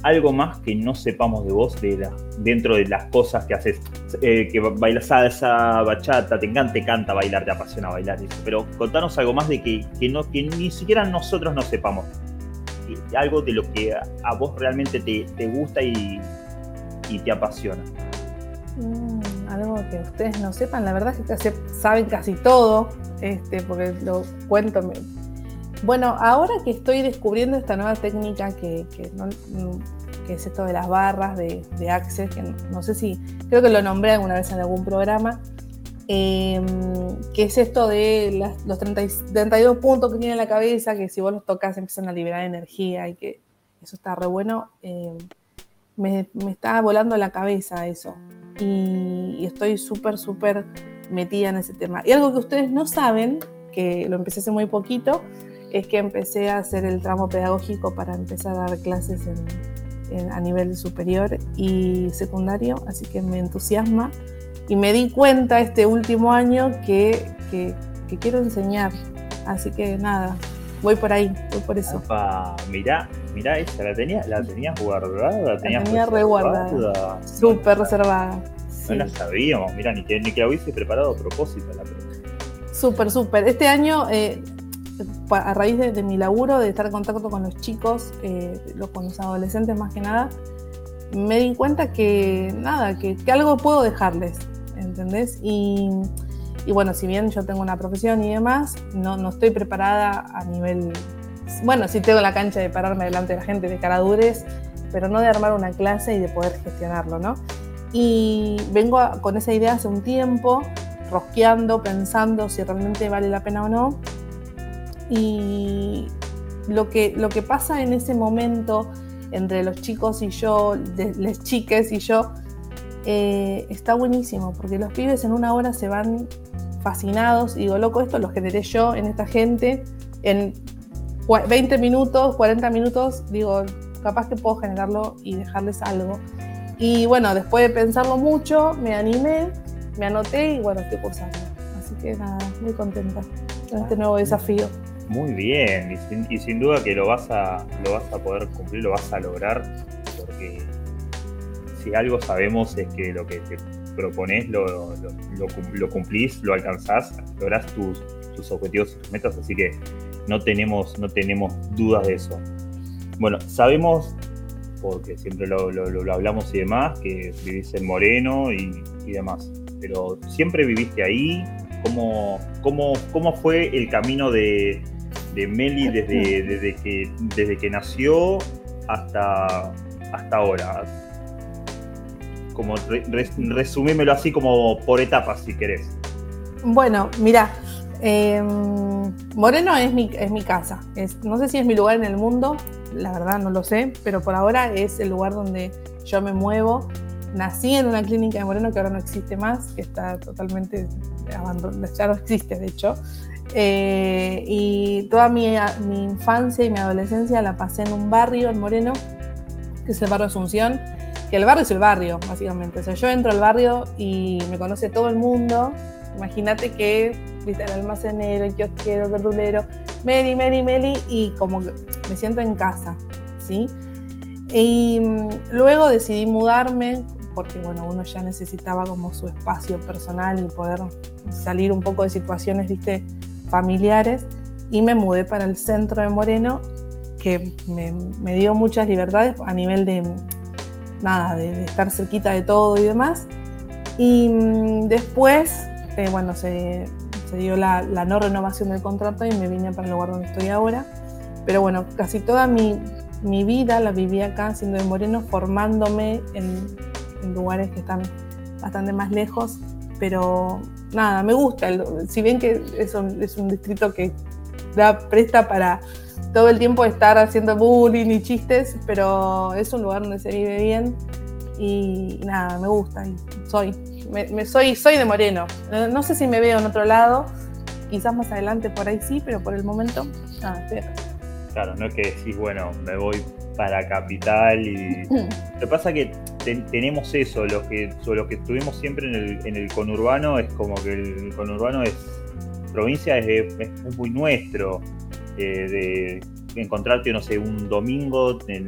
algo más que no sepamos de vos de dentro de las cosas que haces. Eh, que bailas salsa, bachata, te encanta, te canta bailar, te apasiona bailar. Pero contanos algo más de que, que, no, que ni siquiera nosotros no sepamos. Algo de lo que a, vos realmente te, te gusta y, y te apasiona. Mm, algo que ustedes no sepan, la verdad es que saben casi todo, este, porque lo cuento. Bueno, ahora que estoy descubriendo esta nueva técnica que, que es esto de las barras de, de Access, que no, sé si, creo que lo nombré alguna vez en algún programa, em, que es esto de las- los 30 y- 32 puntos que tiene la cabeza, que si vos los tocas empiezan a liberar energía y que eso está re bueno. em, me, me está volando la cabeza eso. Y, y estoy súper, súper metida en ese tema. Y algo que ustedes no saben, que lo empecé hace muy poquito, es que empecé a hacer el tramo pedagógico para empezar a dar clases en- en- a nivel superior y secundario, así que me entusiasma. Y me di cuenta este último año que, que- que quiero enseñar. Así que nada, voy por ahí, voy por eso. Apa, mirá, mirá esa, la tenías la tenías guardada, la tenías tenía re guardada. reservada. Súper No, reservada. No Sí. la sabíamos, mirá, ni que, ni que la hubiese preparado a propósito la pregunta. Súper, súper. Este año, eh, a raíz de, de mi laburo, de estar en contacto con los chicos, eh, los- con los adolescentes más que nada, me di cuenta que nada, que, que algo puedo dejarles, ¿entendés? Y, y bueno, si bien yo tengo una profesión y demás, no, no estoy preparada a nivel... Bueno, sí tengo la cancha de pararme delante de la gente de cara dures, pero no de armar una clase y de poder gestionarlo, ¿no? Y vengo a- con esa idea hace un tiempo, rosqueando, pensando si realmente vale la pena o no. Y lo que, lo que pasa en ese momento entre los chicos y yo, las chiques y yo, eh, está buenísimo, porque los pibes en una hora se van fascinados y digo, loco, esto lo generé yo en esta gente, en cua- 20 minutos, 40 minutos, digo, capaz que puedo generarlo y dejarles algo. Y bueno, después de pensarlo mucho, me animé, me anoté y bueno, estoy cursando. Así que nada, muy contenta con este nuevo desafío. Muy bien, y sin, duda que lo vas, a, lo vas a poder cumplir, lo vas a lograr, porque si algo sabemos es que lo que te propones lo, lo, lo cum- lo cumplís, lo alcanzás, lográs tus, tus objetivos y tus metas, así que no tenemos, no tenemos dudas de eso. Bueno, sabemos, porque siempre lo hablamos y demás, que vivís en Moreno y, y demás, pero siempre viviste ahí. ¿Cómo, cómo, cómo fue el camino de, de Meli desde, desde, que, desde que nació hasta, hasta ahora? Como re- res- resumímelo así como por etapas, si querés. Bueno, mira, eh, Moreno es mi, es mi casa. Es- no sé si es mi lugar en el mundo, la verdad no lo sé, pero por ahora es el lugar donde yo me muevo. Nací en una clínica de Moreno que ahora no existe más, que está totalmente abandonada, ya no existe de hecho. Eh, y toda mi, mi infancia y mi adolescencia la pasé en un barrio en Moreno, que es el barrio Asunción, que el barrio es el barrio, básicamente. O sea, yo entro al barrio y me conoce todo el mundo. Imagínate que, viste, el almacenero, el kiosquero, el verdulero, Meli, Meli, Meli, y como que me siento en casa, ¿sí? Y mm, luego decidí mudarme porque, bueno, uno ya necesitaba como su espacio personal y poder salir un poco de situaciones, viste, familiares. Y me mudé para el centro de Moreno, que me, me dio muchas libertades a nivel de, nada, de, de estar cerquita de todo y demás. Y mm, después, eh, bueno, se, se dio la, la no renovación del contrato y me vine para el lugar donde estoy ahora. Pero bueno, casi toda mi, mi vida la viví acá, siendo de Moreno, formándome en, en lugares que están bastante más lejos. Pero nada, me gusta. el- si bien que es un, es un distrito que da presta para todo el tiempo estar haciendo bullying y chistes, pero es un lugar donde se vive bien y nada, me gusta. y soy, me, me- soy, soy de Moreno. No, no sé si me veo en otro lado, quizás más adelante por ahí sí, pero por el momento, nada, estoy acá. Claro, no es que decís, bueno, me voy para capital y. Lo que pasa que ten- tenemos eso, los que, so- los que estuvimos siempre en el, en el conurbano, es como que el conurbano es. provincia es, muy nuestro. eh, de encontrarte, no sé, un domingo en,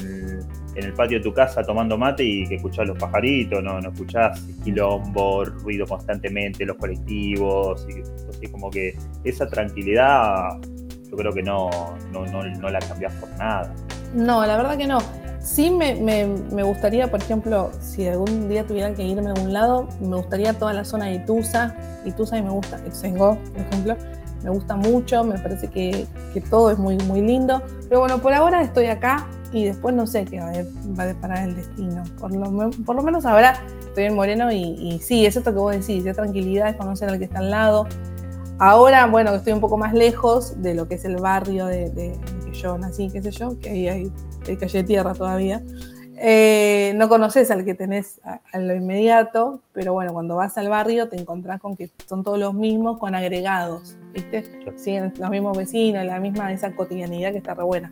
el patio de tu casa tomando mate y que escuchás los pajaritos, no, no escuchás quilombo, ruido constantemente, los colectivos, y así como que esa tranquilidad yo creo que no, no, no, no la cambiás por nada. No, la verdad que no. Sí me, me- me gustaría, por ejemplo, si algún día tuviera que irme a algún lado, me gustaría toda la zona de Ituza. Ituza y me gusta, Ituzaingó, por ejemplo, me gusta mucho, me parece que, que todo es muy, muy lindo. Pero bueno, por ahora estoy acá y después no sé qué va a, va deparar el destino. Por lo, por lo menos ahora estoy en Moreno y, y sí, es esto que vos decís, es tranquilidad, es conocer al que está al lado. Ahora, bueno, estoy un poco más lejos de lo que es el barrio de, yo nací, qué sé yo, que ahí hay, hay calle de tierra todavía. Eh, no conoces al que tenés a, a lo inmediato, pero bueno, cuando vas al barrio te encontrás con que son todos los mismos con agregados, ¿viste? Siguen los mismos vecinos, la misma esa cotidianidad que está re buena.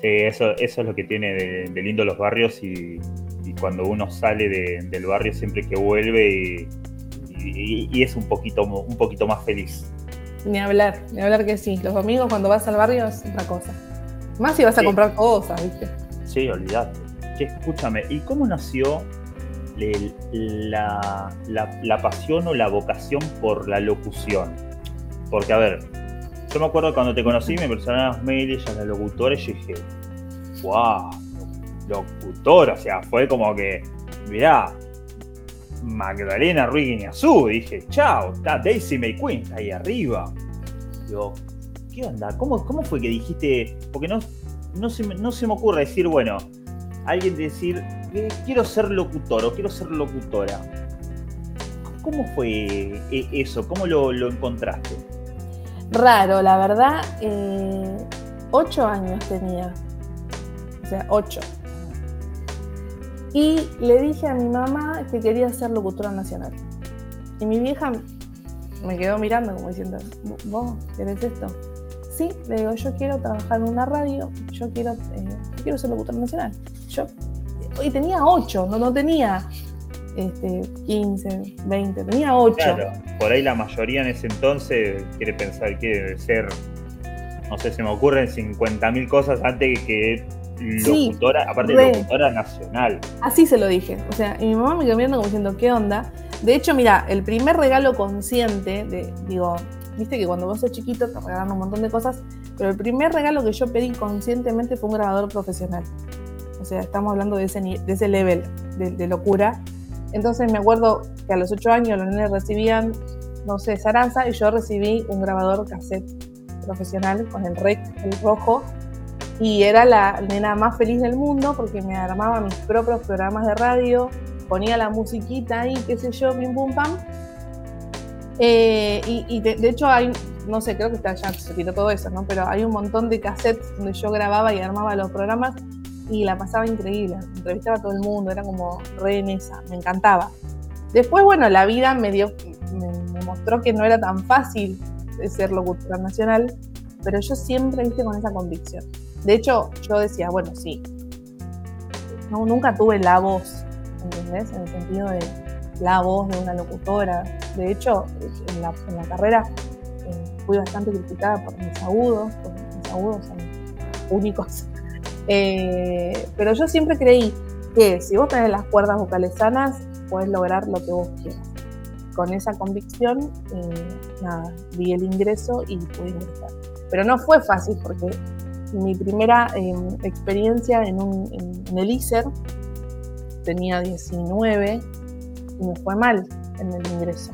Sí, eso, eso es lo que tiene de, de lindo los barrios y, y cuando uno sale de- del barrio siempre que vuelve y, y- y es un poquito, un poquito más feliz. Ni hablar, ni hablar que sí. Los domingos cuando vas al barrio es otra cosa. Más si vas a comprar cosas, ¿viste? Sí, olvídate. Che, escúchame, ¿y cómo nació el- la, la- la pasión o la vocación por la locución? Porque, a ver, yo me acuerdo cuando te conocí, me personabas mail, ya la locutora, y yo dije, wow, locutora, o sea, fue como que, mirá, Magdalena Ruiz Guiñazú, y dije, chao, está Daisy May Queen, ahí arriba. Digo, ¿qué onda? ¿Cómo, cómo fue que dijiste? Porque no, no, se, me, no se me ocurre decir, bueno, alguien decir, eh, quiero ser locutor o quiero ser locutora. ¿Cómo fue eh, eso? ¿Cómo lo, lo encontraste? Raro, la verdad, eh, ocho años tenía. O sea, ocho. Y le dije a mi mamá que quería ser locutora nacional. Y mi vieja me quedó mirando como diciendo, ¿vos querés esto? Sí, le digo, yo quiero trabajar en una radio, yo quiero, eh, quiero ser locutora nacional. Yo, y tenía ocho, no, no tenía este, 15, 20, tenía ocho. Claro, por ahí la mayoría en ese entonces quiere pensar que debe ser, no sé, se me ocurren 50.000 cosas antes que Sí, locutora, aparte re. locutora nacional. Así se lo dije. O sea, y mi mamá me quedó mirando como diciendo, ¿qué onda? De hecho, mira, el primer regalo consciente, de, digo, viste que cuando vos sos chiquito te regalan un montón de cosas, pero el primer regalo que yo pedí conscientemente fue un grabador profesional. O sea, estamos hablando de ese, de ese level de, de locura. Entonces me acuerdo que a los ocho años los nenes recibían, no sé, Sarasa, y yo recibí un grabador cassette profesional con el rec, el rojo, y era la nena más feliz del mundo porque me armaba mis propios programas de radio, ponía la musiquita ahí, qué sé yo, pim pum pam. Eh, y, de, hecho hay, no sé, creo que está, ya se quitó todo eso, ¿no? Pero hay un montón de cassettes donde yo grababa y armaba los programas y la pasaba increíble. Entrevistaba a todo el mundo, era como re en esa, me encantaba. Después, bueno, la vida me dio, me, mostró que no era tan fácil ser locutora nacional, pero yo siempre hice con esa convicción. De hecho, yo decía, bueno, sí, no, nunca tuve la voz, ¿entendés? En el sentido de la voz de una locutora. De hecho, en la, carrera eh, fui bastante criticada por mis agudos, porque mis agudos son únicos. Eh, pero yo siempre creí que si vos tenés las cuerdas vocales sanas, puedes lograr lo que vos quieras. Con esa convicción, eh, nada, vi el ingreso y pude ingresar. Pero no fue fácil porque mi primera em, experiencia en, un, en, el ISER tenía 19 y me fue mal en el ingreso,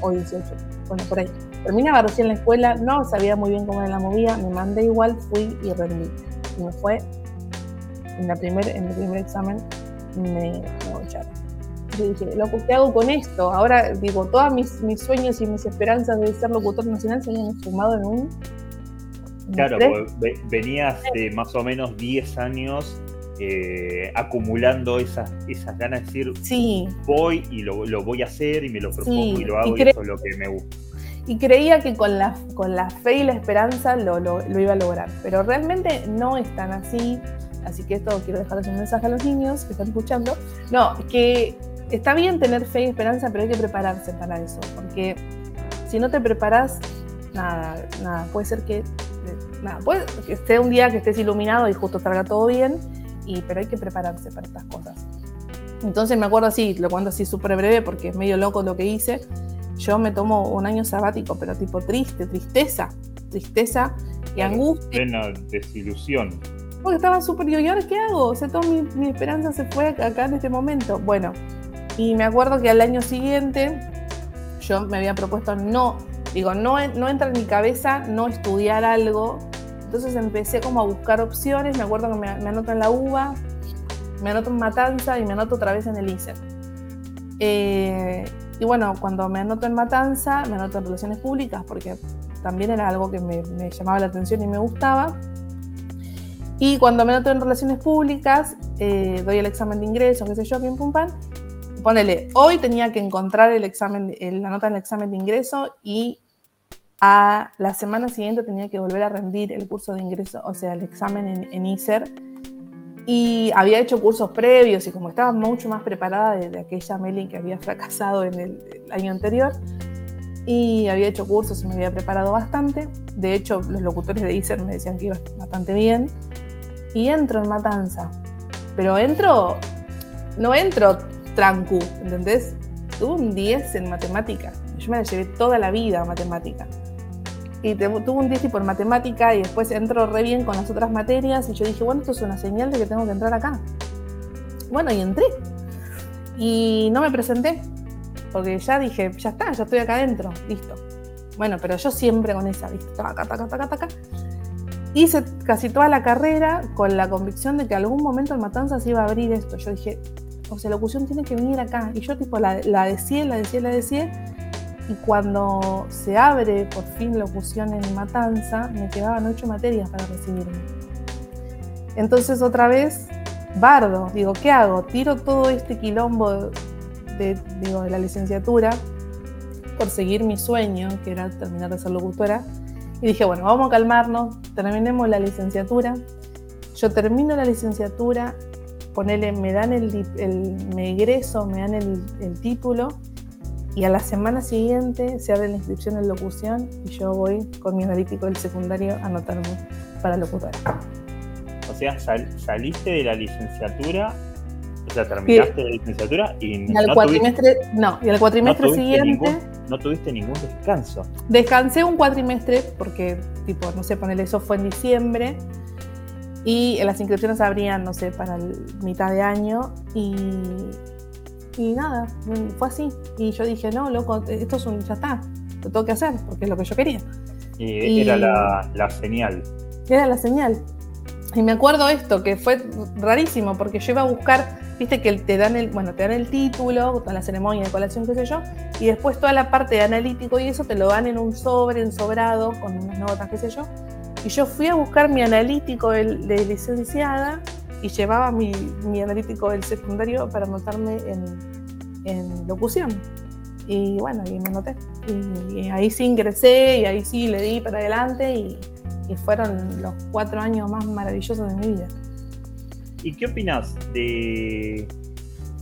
o 18, bueno, por ahí. Terminaba recién la escuela, no sabía muy bien cómo era la movía, me mandé igual, fui y rendí. Y me fue, en, la primer, en el primer examen me, echaron. Yo dije, lo que hago con esto? Ahora, digo, todos mis, mis sueños y mis esperanzas de ser locutor nacional se habían sumado en un Claro, venías de más o menos 10 años eh, acumulando esas, esas ganas de decir, sí. voy y lo, voy a hacer y me lo propongo y lo hago y, eso es lo que me gusta. Y creía que con la, con la fe y la esperanza lo, lo, iba a lograr, pero realmente no es tan así. Así que esto quiero dejarles un mensaje a los niños que están escuchando. No, que está bien tener fe y esperanza, pero hay que prepararse para eso, porque si no te preparas, nada, nada, puede ser que nada, puede que esté un día que estés iluminado y justo salga todo bien, y, pero hay que prepararse para estas cosas. Entonces me acuerdo así, lo cuento así súper breve porque es medio loco lo que hice. Yo me tomo un año sabático, pero tipo triste, tristeza, tristeza y angustia. Plena desilusión. Porque estaba súper, ¿y ahora qué hago? O sea, toda mi, mi, esperanza se fue acá en este momento. Bueno, y me acuerdo que al año siguiente yo me había propuesto no, digo, no, no entra en mi cabeza no estudiar algo entonces empecé como a buscar opciones, me acuerdo que me, anoto en la UBA, me anoto en Matanza y me anoto otra vez en el ISER. Eh, y bueno, cuando me anoto en Matanza, me anoto en Relaciones Públicas porque también era algo que me, llamaba la atención y me gustaba. Y cuando me anoto en Relaciones Públicas, eh, doy el examen de ingreso, qué sé yo, pim pum pam. Ponele, hoy tenía que encontrar el examen, la nota en el examen de ingreso y a la semana siguiente tenía que volver a rendir el curso de ingreso, o sea, el examen en, ISER. Y había hecho cursos previos y como estaba mucho más preparada de, aquella Meli que había fracasado en el, año anterior, y había hecho cursos y me había preparado bastante. De hecho, los locutores de ISER me decían que iba bastante bien. Y entro en Matanza. Pero entro, no entro trancu, ¿entendés? Tuve un 10 en matemática. Yo me la llevé toda la vida a matemática y tuve un 10 por matemática y después entró re bien con las otras materias y yo dije, bueno, esto es una señal de que tengo que entrar acá. Bueno, y entré. Y no me presenté, porque ya dije, ya está, ya estoy acá adentro, listo. Bueno, pero yo siempre con esa, ¿viste? Taca, taca, taca, taca. Hice casi toda la carrera con la convicción de que algún momento en Matanzas iba a abrir esto. Yo dije, o sea, locución tiene que venir acá. Y yo tipo la, la decía, la decía, la decía y cuando se abre por fin locución en Matanza, me quedaban ocho materias para recibirme. Entonces otra vez, bardo, digo, ¿qué hago? Tiro todo este quilombo de, de la licenciatura por seguir mi sueño, que era terminar de ser locutora. Y dije, bueno, vamos a calmarnos, terminemos la licenciatura. Yo termino la licenciatura, ponele, me dan el, me egreso, me dan el, el título y a la semana siguiente se abre la inscripción en locución y yo voy con mi analítico del secundario a anotarme para locutora. O sea, saliste de la licenciatura, o sea, terminaste la licenciatura y, al cuatrimestre, no, y al cuatrimestre siguiente no tuviste ningún descanso. Descansé un cuatrimestre porque, tipo, no sé, ponerle eso fue en diciembre y las inscripciones abrían, no sé, para el mitad de año y y nada, fue así. Y yo dije, no, loco, esto es un, ya está, lo tengo que hacer, porque es lo que yo quería. Y, era la, la señal. Era la señal. Y me acuerdo esto, que fue rarísimo, porque yo iba a buscar, viste que te dan el, bueno, te dan el título, la ceremonia de colación, qué sé yo, y después toda la parte de analítico y eso te lo dan en un sobre, ensobrado, con unas notas, qué sé yo. Y yo fui a buscar mi analítico de, licenciada y llevaba mi, analítico del secundario para anotarme en, en locución. Y bueno, y me anoté. Y, ahí sí ingresé y ahí sí le di para adelante y, fueron los cuatro años más maravillosos de mi vida. ¿Y qué opinas de,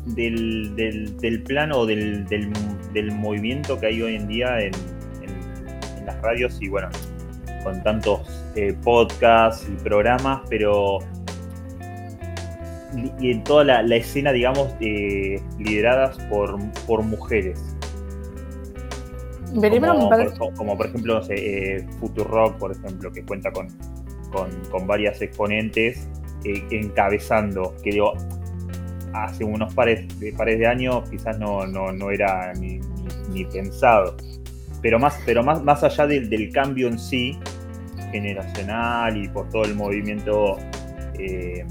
del, del, plano del, del, movimiento que hay hoy en día en, las radios y bueno, con tantos eh, podcasts y programas, pero y en toda la, escena, digamos, eh, lideradas por, por mujeres? como, por ejemplo, no sé, eh, Futurock, por ejemplo, que cuenta con, con, varias exponentes eh, encabezando, que digo, hace unos pares de, pares de años quizás no, no, era ni, pensado. Pero más, pero más, más allá del, cambio en sí, generacional y por todo el movimiento eh,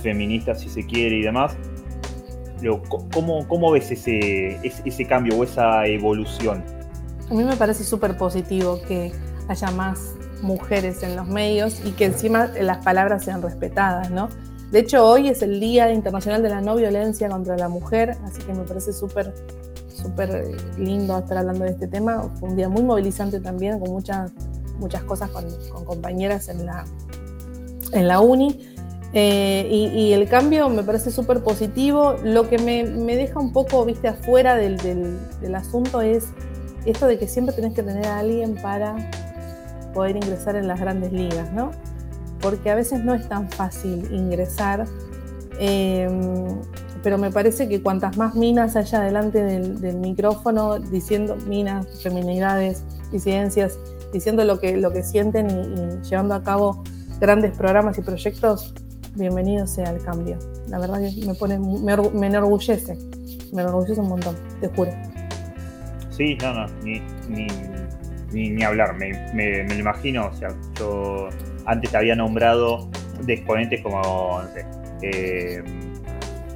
feminista, si se quiere, y demás, ¿cómo, ¿cómo, ves ese, ese, cambio o esa evolución? A mí me parece súper positivo que haya más mujeres en los medios y que encima las palabras sean respetadas, ¿no? De hecho, hoy es el Día Internacional de la No Violencia contra la Mujer, así que me parece súper súper lindo estar hablando de este tema. Fue un día muy movilizante también, con muchas, muchas cosas con, con compañeras en la, en la uni. Eh, y, el cambio me parece súper positivo. Lo que me, deja un poco, viste, afuera del, asunto es esto de que siempre tenés que tener a alguien para poder ingresar en las grandes ligas, ¿no? Porque a veces no es tan fácil ingresar, em, pero me parece que cuantas más minas haya delante del, micrófono diciendo minas, feminidades, disidencias, diciendo lo que, lo que sienten y llevando a cabo grandes programas y proyectos, bienvenido sea el cambio. La verdad que me pone, me, enorgullece, me enorgullece un montón, te juro. Sí, no, no, ni, ni, hablar, me, me, lo imagino, o sea, yo antes te había nombrado de exponentes como, no sé, eh,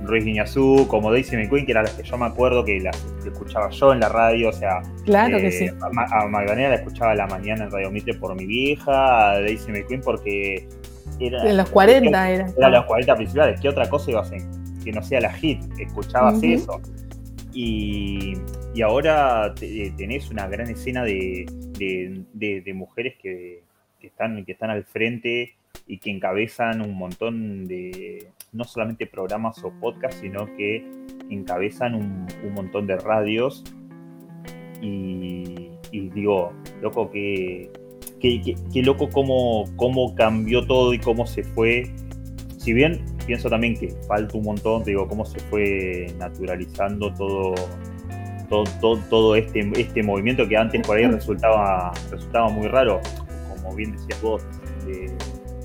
Ruiz Guiñazú, como Daisy McQueen, que eran las que yo me acuerdo que las escuchaba yo en la radio, o sea, claro que eh, sí. a, Magdalena la escuchaba a la mañana en Radio Mitre por mi vieja, a Daisy McQueen porque en los 40 era. Era los 40 principales. ¿Qué otra cosa iba a hacer? Que no sea la hit. Escuchabas eso. Y, ahora tenés una gran escena de, mujeres que, están, que están al frente y que encabezan un montón de, no solamente programas o podcasts, sino que encabezan un, montón de radios. Y, y digo, loco, que qué, loco cómo, cómo cambió todo y cómo se fue. Si bien pienso también que falta un montón, digo, cómo se fue naturalizando todo, todo, todo, este, este movimiento que antes por ahí resultaba, resultaba muy raro, como bien decías vos,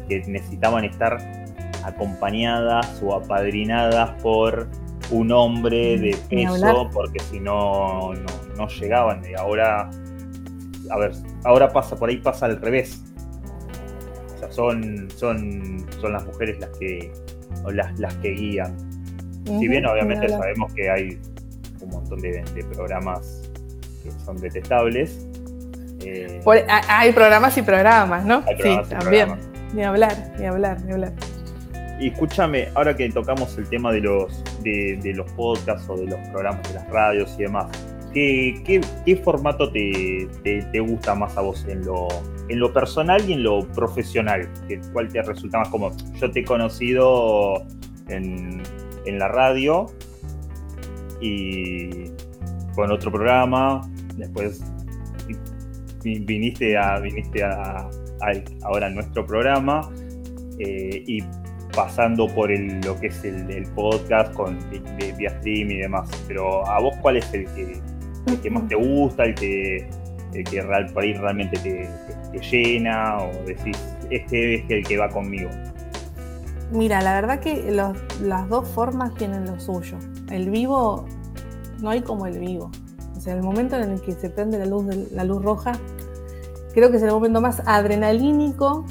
que necesitaban estar acompañadas o apadrinadas por un hombre de peso, porque si no, no, no llegaban. Y ahora a ver, ahora pasa, por ahí pasa al revés. O sea, son, son, son las mujeres las que, las, las que guían. si bien obviamente sabemos que hay un montón de, programas que son detestables. Eh, hay programas y programas, ¿no? sí, también. Ni hablar, ni hablar, ni hablar. Y escúchame, ahora que tocamos el tema de los, de, de los podcasts o de los programas de las radios y demás, ¿Qué, formato te, gusta más a vos en lo, en lo personal y en lo profesional? ¿Cuál te resulta más como Yo te he conocido en, la radio y con otro programa, después viniste a, viniste a, ahora a nuestro programa eh, y pasando por lo que es el, podcast con vía stream y demás. Pero a vos, ¿cuál es el que, el que más te gusta, el que, que real, por ahí realmente te, llena o decís, este es el que va conmigo? Mira, la verdad que las dos formas tienen lo suyo. El vivo, no hay como el vivo. O sea, el momento en el que se prende la luz, la luz roja creo que es el momento más adrenalínico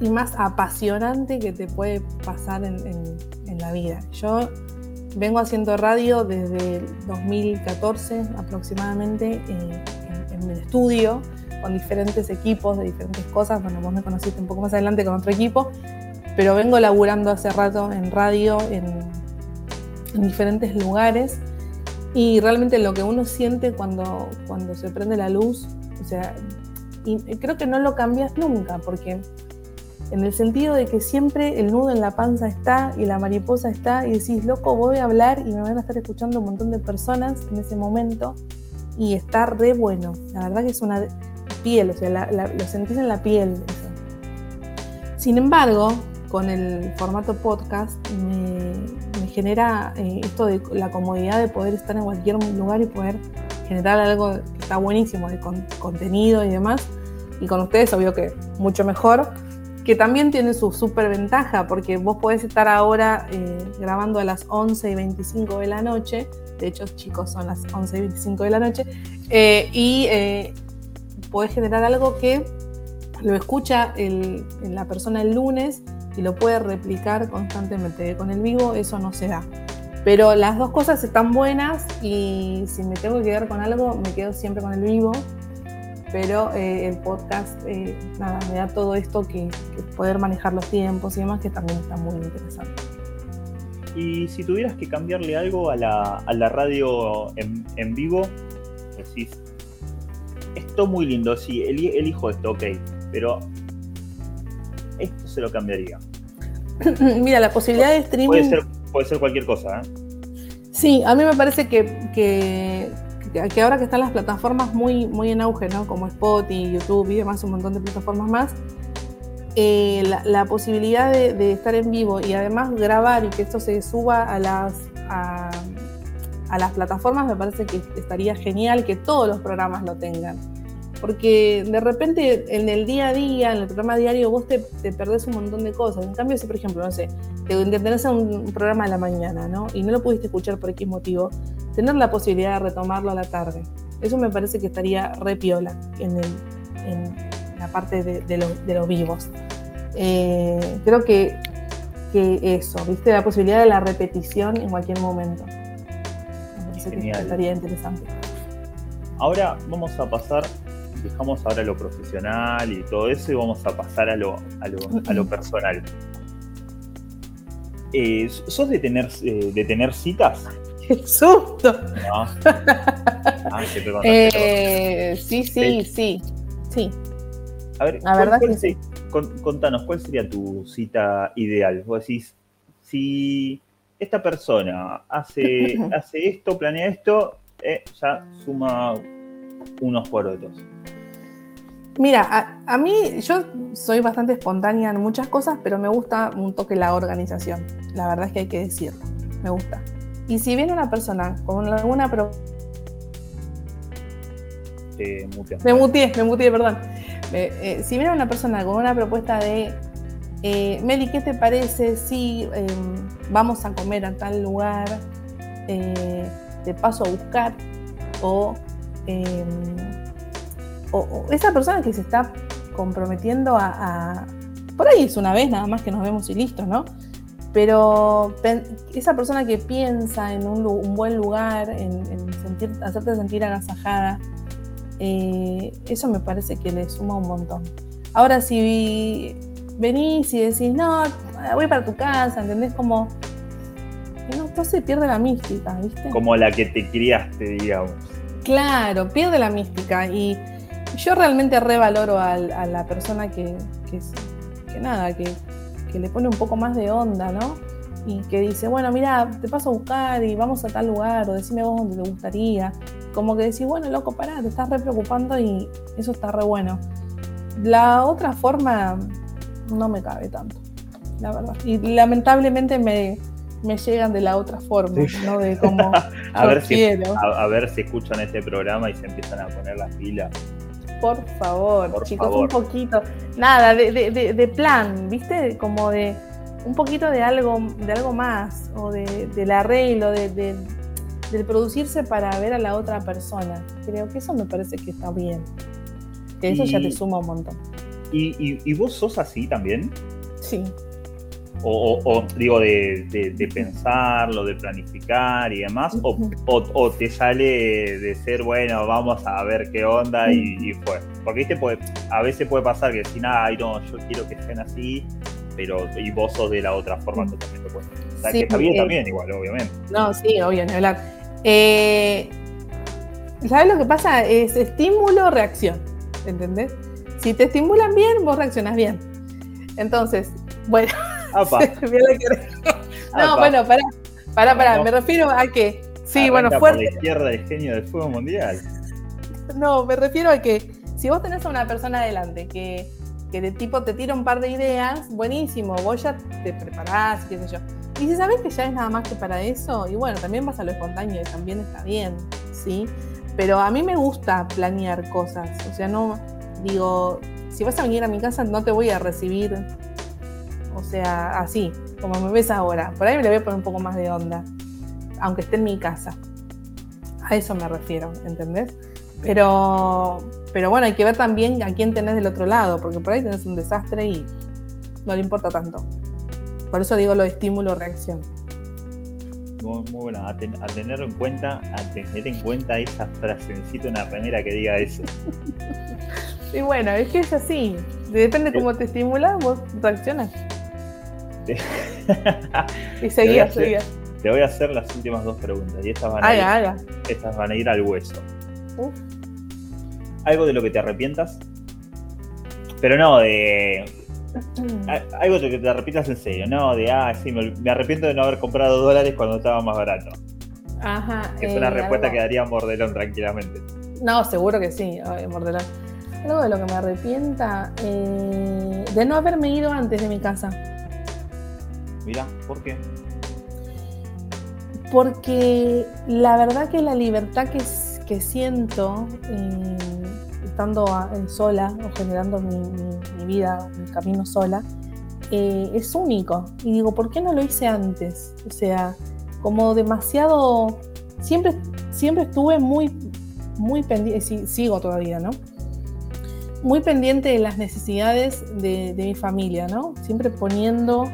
y más apasionante que te puede pasar en la vida. Yo vengo haciendo radio desde el 2014 aproximadamente eh, en, en, el estudio con diferentes equipos de diferentes cosas. Bueno, vos me conociste un poco más adelante con otro equipo, pero vengo laburando hace rato en radio en, en diferentes lugares y realmente lo que uno siente cuando, cuando se prende la luz, o sea, creo que no lo cambias nunca porque en el sentido de que siempre el nudo en la panza está y la mariposa está y decís, loco, voy a hablar y me van a estar escuchando un montón de personas en ese momento y está re bueno. La verdad que es una piel, o sea, lo sentís en la piel. Sin embargo, con el formato podcast me, genera eh, esto de la comodidad de poder estar en cualquier lugar y poder generar algo que está buenísimo de contenido y demás. Y con ustedes, obvio que mucho mejor que también tiene su súper ventaja, porque vos podés estar ahora eh, grabando a las 11 y 25 de la noche, de hecho chicos son las 11 y 25 de la noche, eh, y eh, podés generar algo que lo escucha la persona el lunes y lo puede replicar constantemente. Con el vivo eso no se da. Pero las dos cosas están buenas y si me tengo que quedar con algo, me quedo siempre con el vivo pero eh, el podcast eh, nada, me da todo esto que, poder manejar los tiempos y demás, que también está muy interesante. Y si tuvieras que cambiarle algo a la, a la radio en, en, vivo, decís, esto muy lindo, sí, elijo esto, ok, pero esto se lo cambiaría. Mira, la posibilidad de streaming... Puede ser, puede ser cualquier cosa, ¿eh? Sí, a mí me parece que, que que ahora que están las plataformas muy, muy en auge, ¿no? Como Spotify, YouTube y demás, un montón de plataformas más, eh, la, posibilidad de, estar en vivo y además grabar y que esto se suba a las, a, las plataformas me parece que estaría genial que todos los programas lo tengan. Porque de repente en el día a día, en el programa diario, vos te, te perdés un montón de cosas. En cambio, si por ejemplo, no sé, te tenés un, un programa de la mañana, ¿no? Y no lo pudiste escuchar por X motivo, tener la posibilidad de retomarlo a la tarde. Eso me parece que estaría re piola en, la parte de, los vivos. Eh, creo que, eso, viste, la posibilidad de la repetición en cualquier momento. Me parece que estaría interesante. Ahora vamos a pasar, dejamos ahora lo profesional y todo eso y vamos a pasar a lo, a lo, personal. Eh, ¿Sos de tener, eh, de tener citas? ¡Qué susto! eh, sí, sí, sí, sí. A ver, la verdad que sí. contanos, ¿cuál sería tu cita ideal? Vos decís, si esta persona hace, hace esto, planea esto, eh, ya suma unos por otros. Mira, a, a, mí yo soy bastante espontánea en muchas cosas, pero me gusta un toque la organización. La verdad es que hay que decirlo. Me gusta. Y si viene una persona con alguna propuesta... me mutié, me mutié, perdón. Eh, si viene una persona con una propuesta de, eh, Meli, ¿qué te parece si em, vamos a comer a tal lugar? Eh, te paso a buscar. Em, o, o, esa persona que se está comprometiendo a, a, Por ahí es una vez nada más que nos vemos y listo, ¿no? Pero esa persona que piensa en un, buen lugar, en, hacerte sentir agasajada, eh, eso me parece que le suma un montón. Ahora, si venís y decís, no, voy para tu casa, ¿entendés? Como, no, entonces pierde la mística, ¿viste? Como la que te criaste, digamos. Claro, pierde la mística. Y yo realmente revaloro a, a la persona que, que, que nada, que que le pone un poco más de onda, ¿no? Y que dice, bueno, mira, te paso a buscar y vamos a tal lugar, o decime vos dónde te gustaría. Como que decís, bueno, loco, pará, te estás re preocupando y eso está re bueno. La otra forma no me cabe tanto, la verdad. Y lamentablemente me, me llegan de la otra forma, ¿no? De cómo a, ver si, a, ver si escuchan este programa y se empiezan a poner las pilas por favor, chicos, un poquito. Nada, de, plan, ¿viste? Como de un poquito de algo, de algo más, o de, del arreglo, de, del producirse para ver a la otra persona. Creo que eso me parece que está bien. Que eso ya te suma un montón. ¿Y, y, y vos sos así también? Sí. O, o- o, digo, de, de- de pensarlo, de planificar y demás, o, te sale de ser, bueno, vamos a ver qué onda y, y fue. Porque viste, puede, a veces puede pasar que si nada, ay, no, yo quiero que sean así, pero y vos sos de la otra forma totalmente opuesta. O sea, Sí, que está bien también, igual, obviamente. No, sí, obvio, ni hablar. Eh, ¿Sabes lo que pasa? Es estímulo-reacción. ¿Entendés? Si te estimulan bien, vos reaccionas bien. Entonces, bueno, Apa, no, bueno, pará, pará, pará. Me refiero a que, sí, Arranca bueno, por fuerte. la izquierda el genio del fuego mundial. No, me refiero a que si vos tenés a una persona adelante que, que de tipo te tira un par de ideas, buenísimo, vos ya te preparás, qué sé yo. Y si sabés que ya es nada más que para eso, y bueno, también vas a lo espontáneo y también está bien, ¿sí? Pero a mí me gusta planear cosas, o sea, no, digo, si vas a venir a mi casa no te voy a recibir, o sea, así, como me ves ahora. Por ahí me le voy a poner un poco más de onda, aunque esté en mi casa. A eso me refiero, ¿entendés? Pero, pero bueno, hay que ver también a quién tenés del otro lado, porque por ahí tenés un desastre y no le importa tanto. Por eso digo lo de estímulo-reacción. Muy, muy buena, a, ten- a tener en cuenta, a tener en cuenta esa frasecita en la remera que diga eso. Y bueno, es que es así. Depende cómo te estimula, vos reaccionas. Y seguías, hacer- seguías. Te voy a hacer las últimas dos preguntas y estas van, a ir, Haga, estas van a ir al hueso. Uf. ¿Algo de lo que te arrepientas? Pero no de. Algo de lo que te arrepientas en serio, no de, ah, sí, me, me arrepiento de no haber comprado dólares cuando estaba más barato. Ajá. Que es eh, una respuesta algo- que daría Mordelón tranquilamente. No, seguro que sí, Mordelón. Algo de lo que me arrepienta, eh, de no haberme ido antes de mi casa. Mirá, ¿por qué? Porque la verdad que la libertad que, siento eh, estando eh, sola o generando mi, vida, mi camino sola, eh, es único. Y digo, ¿por qué no lo hice antes? O sea, como demasiado... Siempre, siempre estuve muy, muy pendiente, sigo todavía, ¿no? Muy pendiente de las necesidades de, de mi familia, ¿no? Siempre poniendo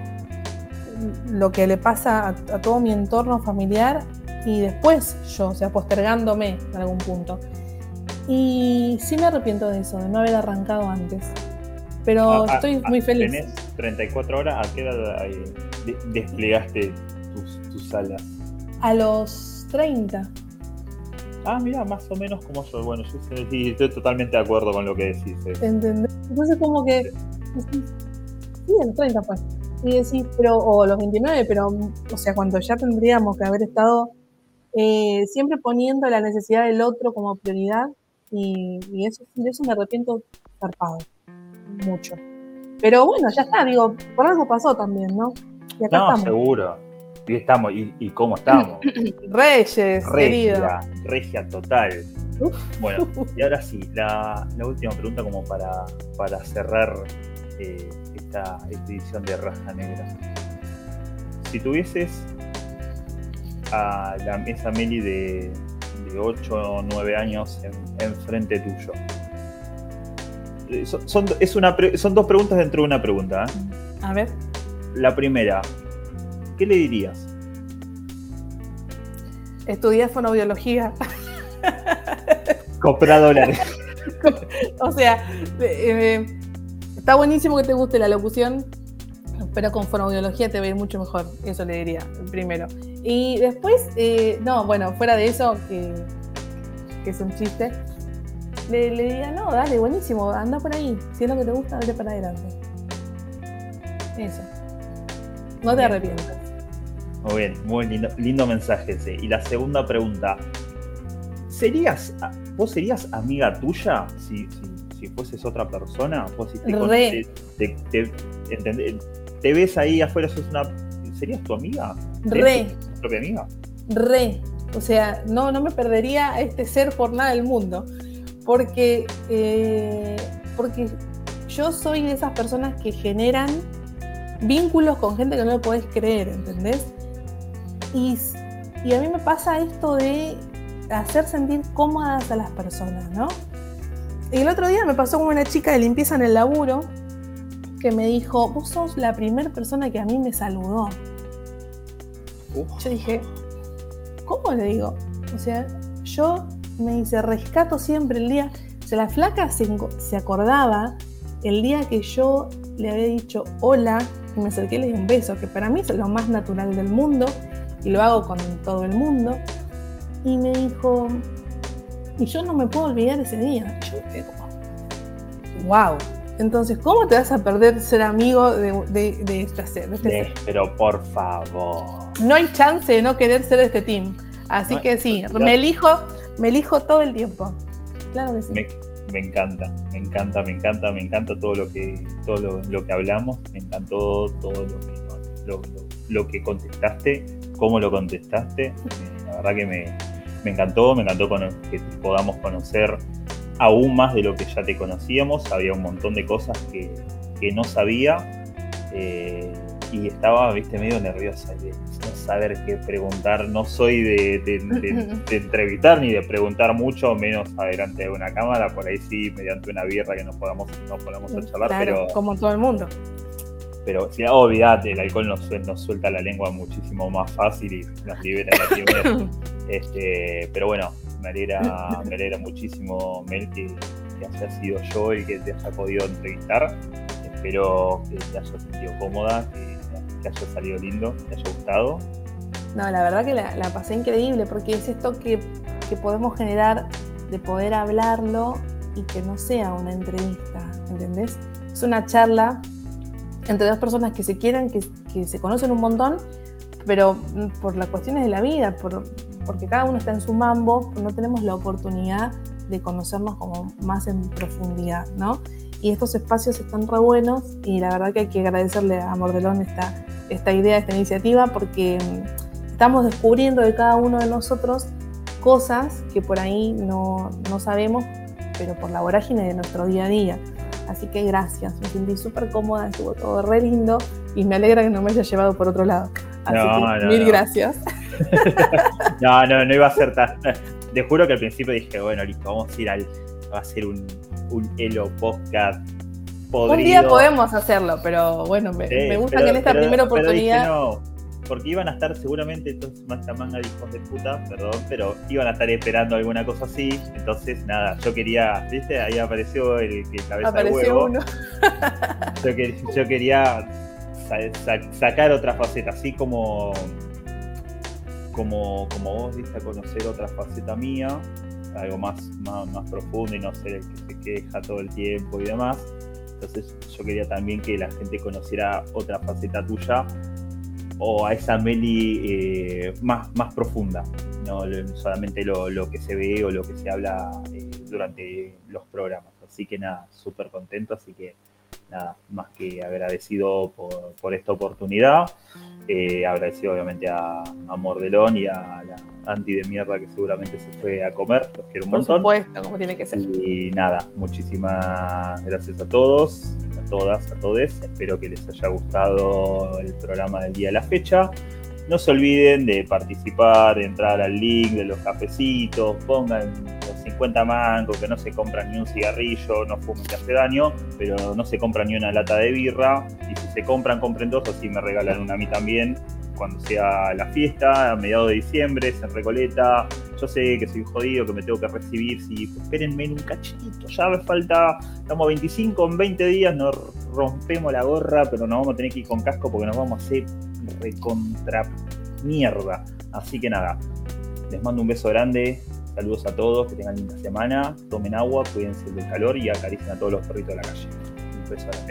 lo que le pasa a, a todo mi entorno familiar y después yo, o sea, postergándome en algún punto. Y sí me arrepiento de eso, de no haber arrancado antes. Pero Ah, ah, estoy ah, muy feliz. Tenés 34 horas, ¿a qué edad de- desplegaste tus, tus alas? A los 30. Ah, mira, más o menos como yo. Bueno, yo sí, estoy totalmente de acuerdo con lo que decís. eh. ¿Entendés? Entonces como que... Sí, el 30 pues. Y decís, pero, o los 29, pero, o sea, cuando ya tendríamos que haber estado eh, siempre poniendo la necesidad del otro como prioridad, y, y eso, de eso me arrepiento zarpado, mucho. Pero bueno, ya está, digo, por algo pasó también, ¿no? Y acá No, estamos. seguro. Y estamos, y, y cómo estamos. Reyes, querido. Regia, regia total. Bueno, y ahora sí, la, la última pregunta como para, para cerrar eh, esta, esta edición de Raja Negra. Si tuvieses a la mesa Meli de, de 8 o 9 años en, enfrente tuyo. Eh, Son, son- es una pre- son dos preguntas dentro de una pregunta. ¿eh? A ver, La primera, ¿qué le dirías? estudié fonobiología. Compra dólares. O sea, eh, está buenísimo que te guste la locución, pero con fonoaudiología te va a ir mucho mejor. Eso le diría primero. Y después, eh, no, bueno, fuera de eso, que, que es un chiste, le, le diría, no, dale, buenísimo, anda por ahí. Si es lo que te gusta, dale para adelante. Eso. No te arrepientas. Muy bien, muy lindo, lindo mensaje ese. Y la segunda pregunta. ¿Serías, vos serías amiga tuya si, si, si fueses otra persona? Vos si te, Re. conoces, te, te- entendés- te ves ahí afuera, sos una, ¿serías tu amiga? Re. ¿Serías tu propia amiga? Re. O sea, no, no me perdería a este ser por nada del mundo. Porque, eh, porque yo soy de esas personas que generan vínculos con gente que no lo podés creer, ¿entendés? Y a mí me pasa esto de hacer sentir cómodas a las personas, ¿no? Y el otro día me pasó con una chica de limpieza en el laburo que me dijo, vos sos la primera persona que a mí me saludó. Yo dije, ¿cómo le digo? O sea, yo me dice, rescato siempre el día. O sea, la flaca se, se acordaba el día que yo le había dicho hola y me acerqué y le di un beso, que para mí es lo más natural del mundo y lo hago con todo el mundo. Y me dijo, y yo no me puedo olvidar ese día. Yo wow. Entonces, ¿cómo te vas a perder ser amigo de, de, este ser? Este pero por favor. No hay chance de no querer ser de este team. Así que sí, me elijo, me elijo todo el tiempo. Claro que sí. Me, encanta, me encanta, me encanta, me encanta todo lo que, todo lo, que hablamos, me encantó todo lo que, lo, que contestaste, cómo lo contestaste. Eh, la verdad que me, me encantó, me encantó que podamos conocer aún más de lo que ya te conocíamos. Había un montón de cosas que, no sabía eh, y estaba, viste, medio nerviosa de no saber qué preguntar. No soy de, entrevistar ni de preguntar mucho, menos adelante de una cámara. Por ahí sí, mediante una birra que nos podamos, nos podamos charlar, pero. Como todo el mundo pero si olvídate, el alcohol nos, nos, suelta la lengua muchísimo más fácil y nos libera la timidez. este, pero bueno, me alegra, me alegra muchísimo, Mel, que, que haya sido yo el que te haya podido entrevistar. Espero que te haya sentido cómoda, que, haya salido lindo, que te haya gustado. No, la verdad que la, la pasé increíble porque es esto que, que podemos generar de poder hablarlo y que no sea una entrevista, ¿entendés? Es una charla entre dos personas que se quieren, que, se conocen un montón, pero por las cuestiones de la vida, por, porque cada uno está en su mambo, no tenemos la oportunidad de conocernos como más en profundidad, ¿no? Y estos espacios están re buenos y la verdad que hay que agradecerle a Mordelón esta, esta idea, esta iniciativa, porque mm, estamos descubriendo de cada uno de nosotros cosas que por ahí no, no sabemos, pero por la vorágine de nuestro día a día. Así que gracias, me sentí súper cómoda, estuvo todo re lindo y me alegra que no me haya llevado por otro lado. Así que mil gracias. no, no, no iba a ser tan. Te juro que al principio dije, bueno, listo, vamos a ir al. Va a ser un, un Elo podcast. Un día podemos hacerlo, pero bueno, me, gusta que en esta primera oportunidad. no, porque iban a estar seguramente todos más manga de hijos de puta, perdón, pero iban a estar esperando alguna cosa así. Entonces, nada, yo quería, ¿viste? Ahí apareció el, el cabeza de huevo. Uno. yo, quería sacar otra faceta, así como, como, como vos diste a conocer otra faceta mía, algo más, más, más profundo y no ser el que se queja todo el tiempo y demás. Entonces yo quería también que la gente conociera otra faceta tuya o a esa Meli eh, más, más profunda, no solamente lo, que se ve o lo que se habla eh, durante los programas. Así que nada, súper contento, así que nada, más que agradecido por, esta oportunidad. Eh, agradecido obviamente a, a, Mordelón y a la anti de mierda que seguramente se fue a comer. Los quiero un montón. Por supuesto, como tiene que ser. Y nada, muchísimas gracias a todos, a todas, a todos. Espero que les haya gustado el programa del día de la fecha. No se olviden de participar, de entrar al link de los cafecitos, pongan 50 mangos, que no se compra ni un cigarrillo, no fumen que hace daño, pero no se compra ni una lata de birra. Y si se compran, compren dos, así me regalan una a mí también cuando sea la fiesta, a mediados de diciembre, en Recoleta. Yo sé que soy jodido, que me tengo que recibir. Si espérenme en un cachito, ya me falta, estamos 25, en 20 días nos rompemos la gorra, pero nos vamos a tener que ir con casco porque nos vamos a hacer recontra mierda. Así que nada, les mando un beso grande, Saludos a todos, que tengan linda semana, tomen agua, cuídense del calor y acaricien a todos los perritos de la calle. Un beso a la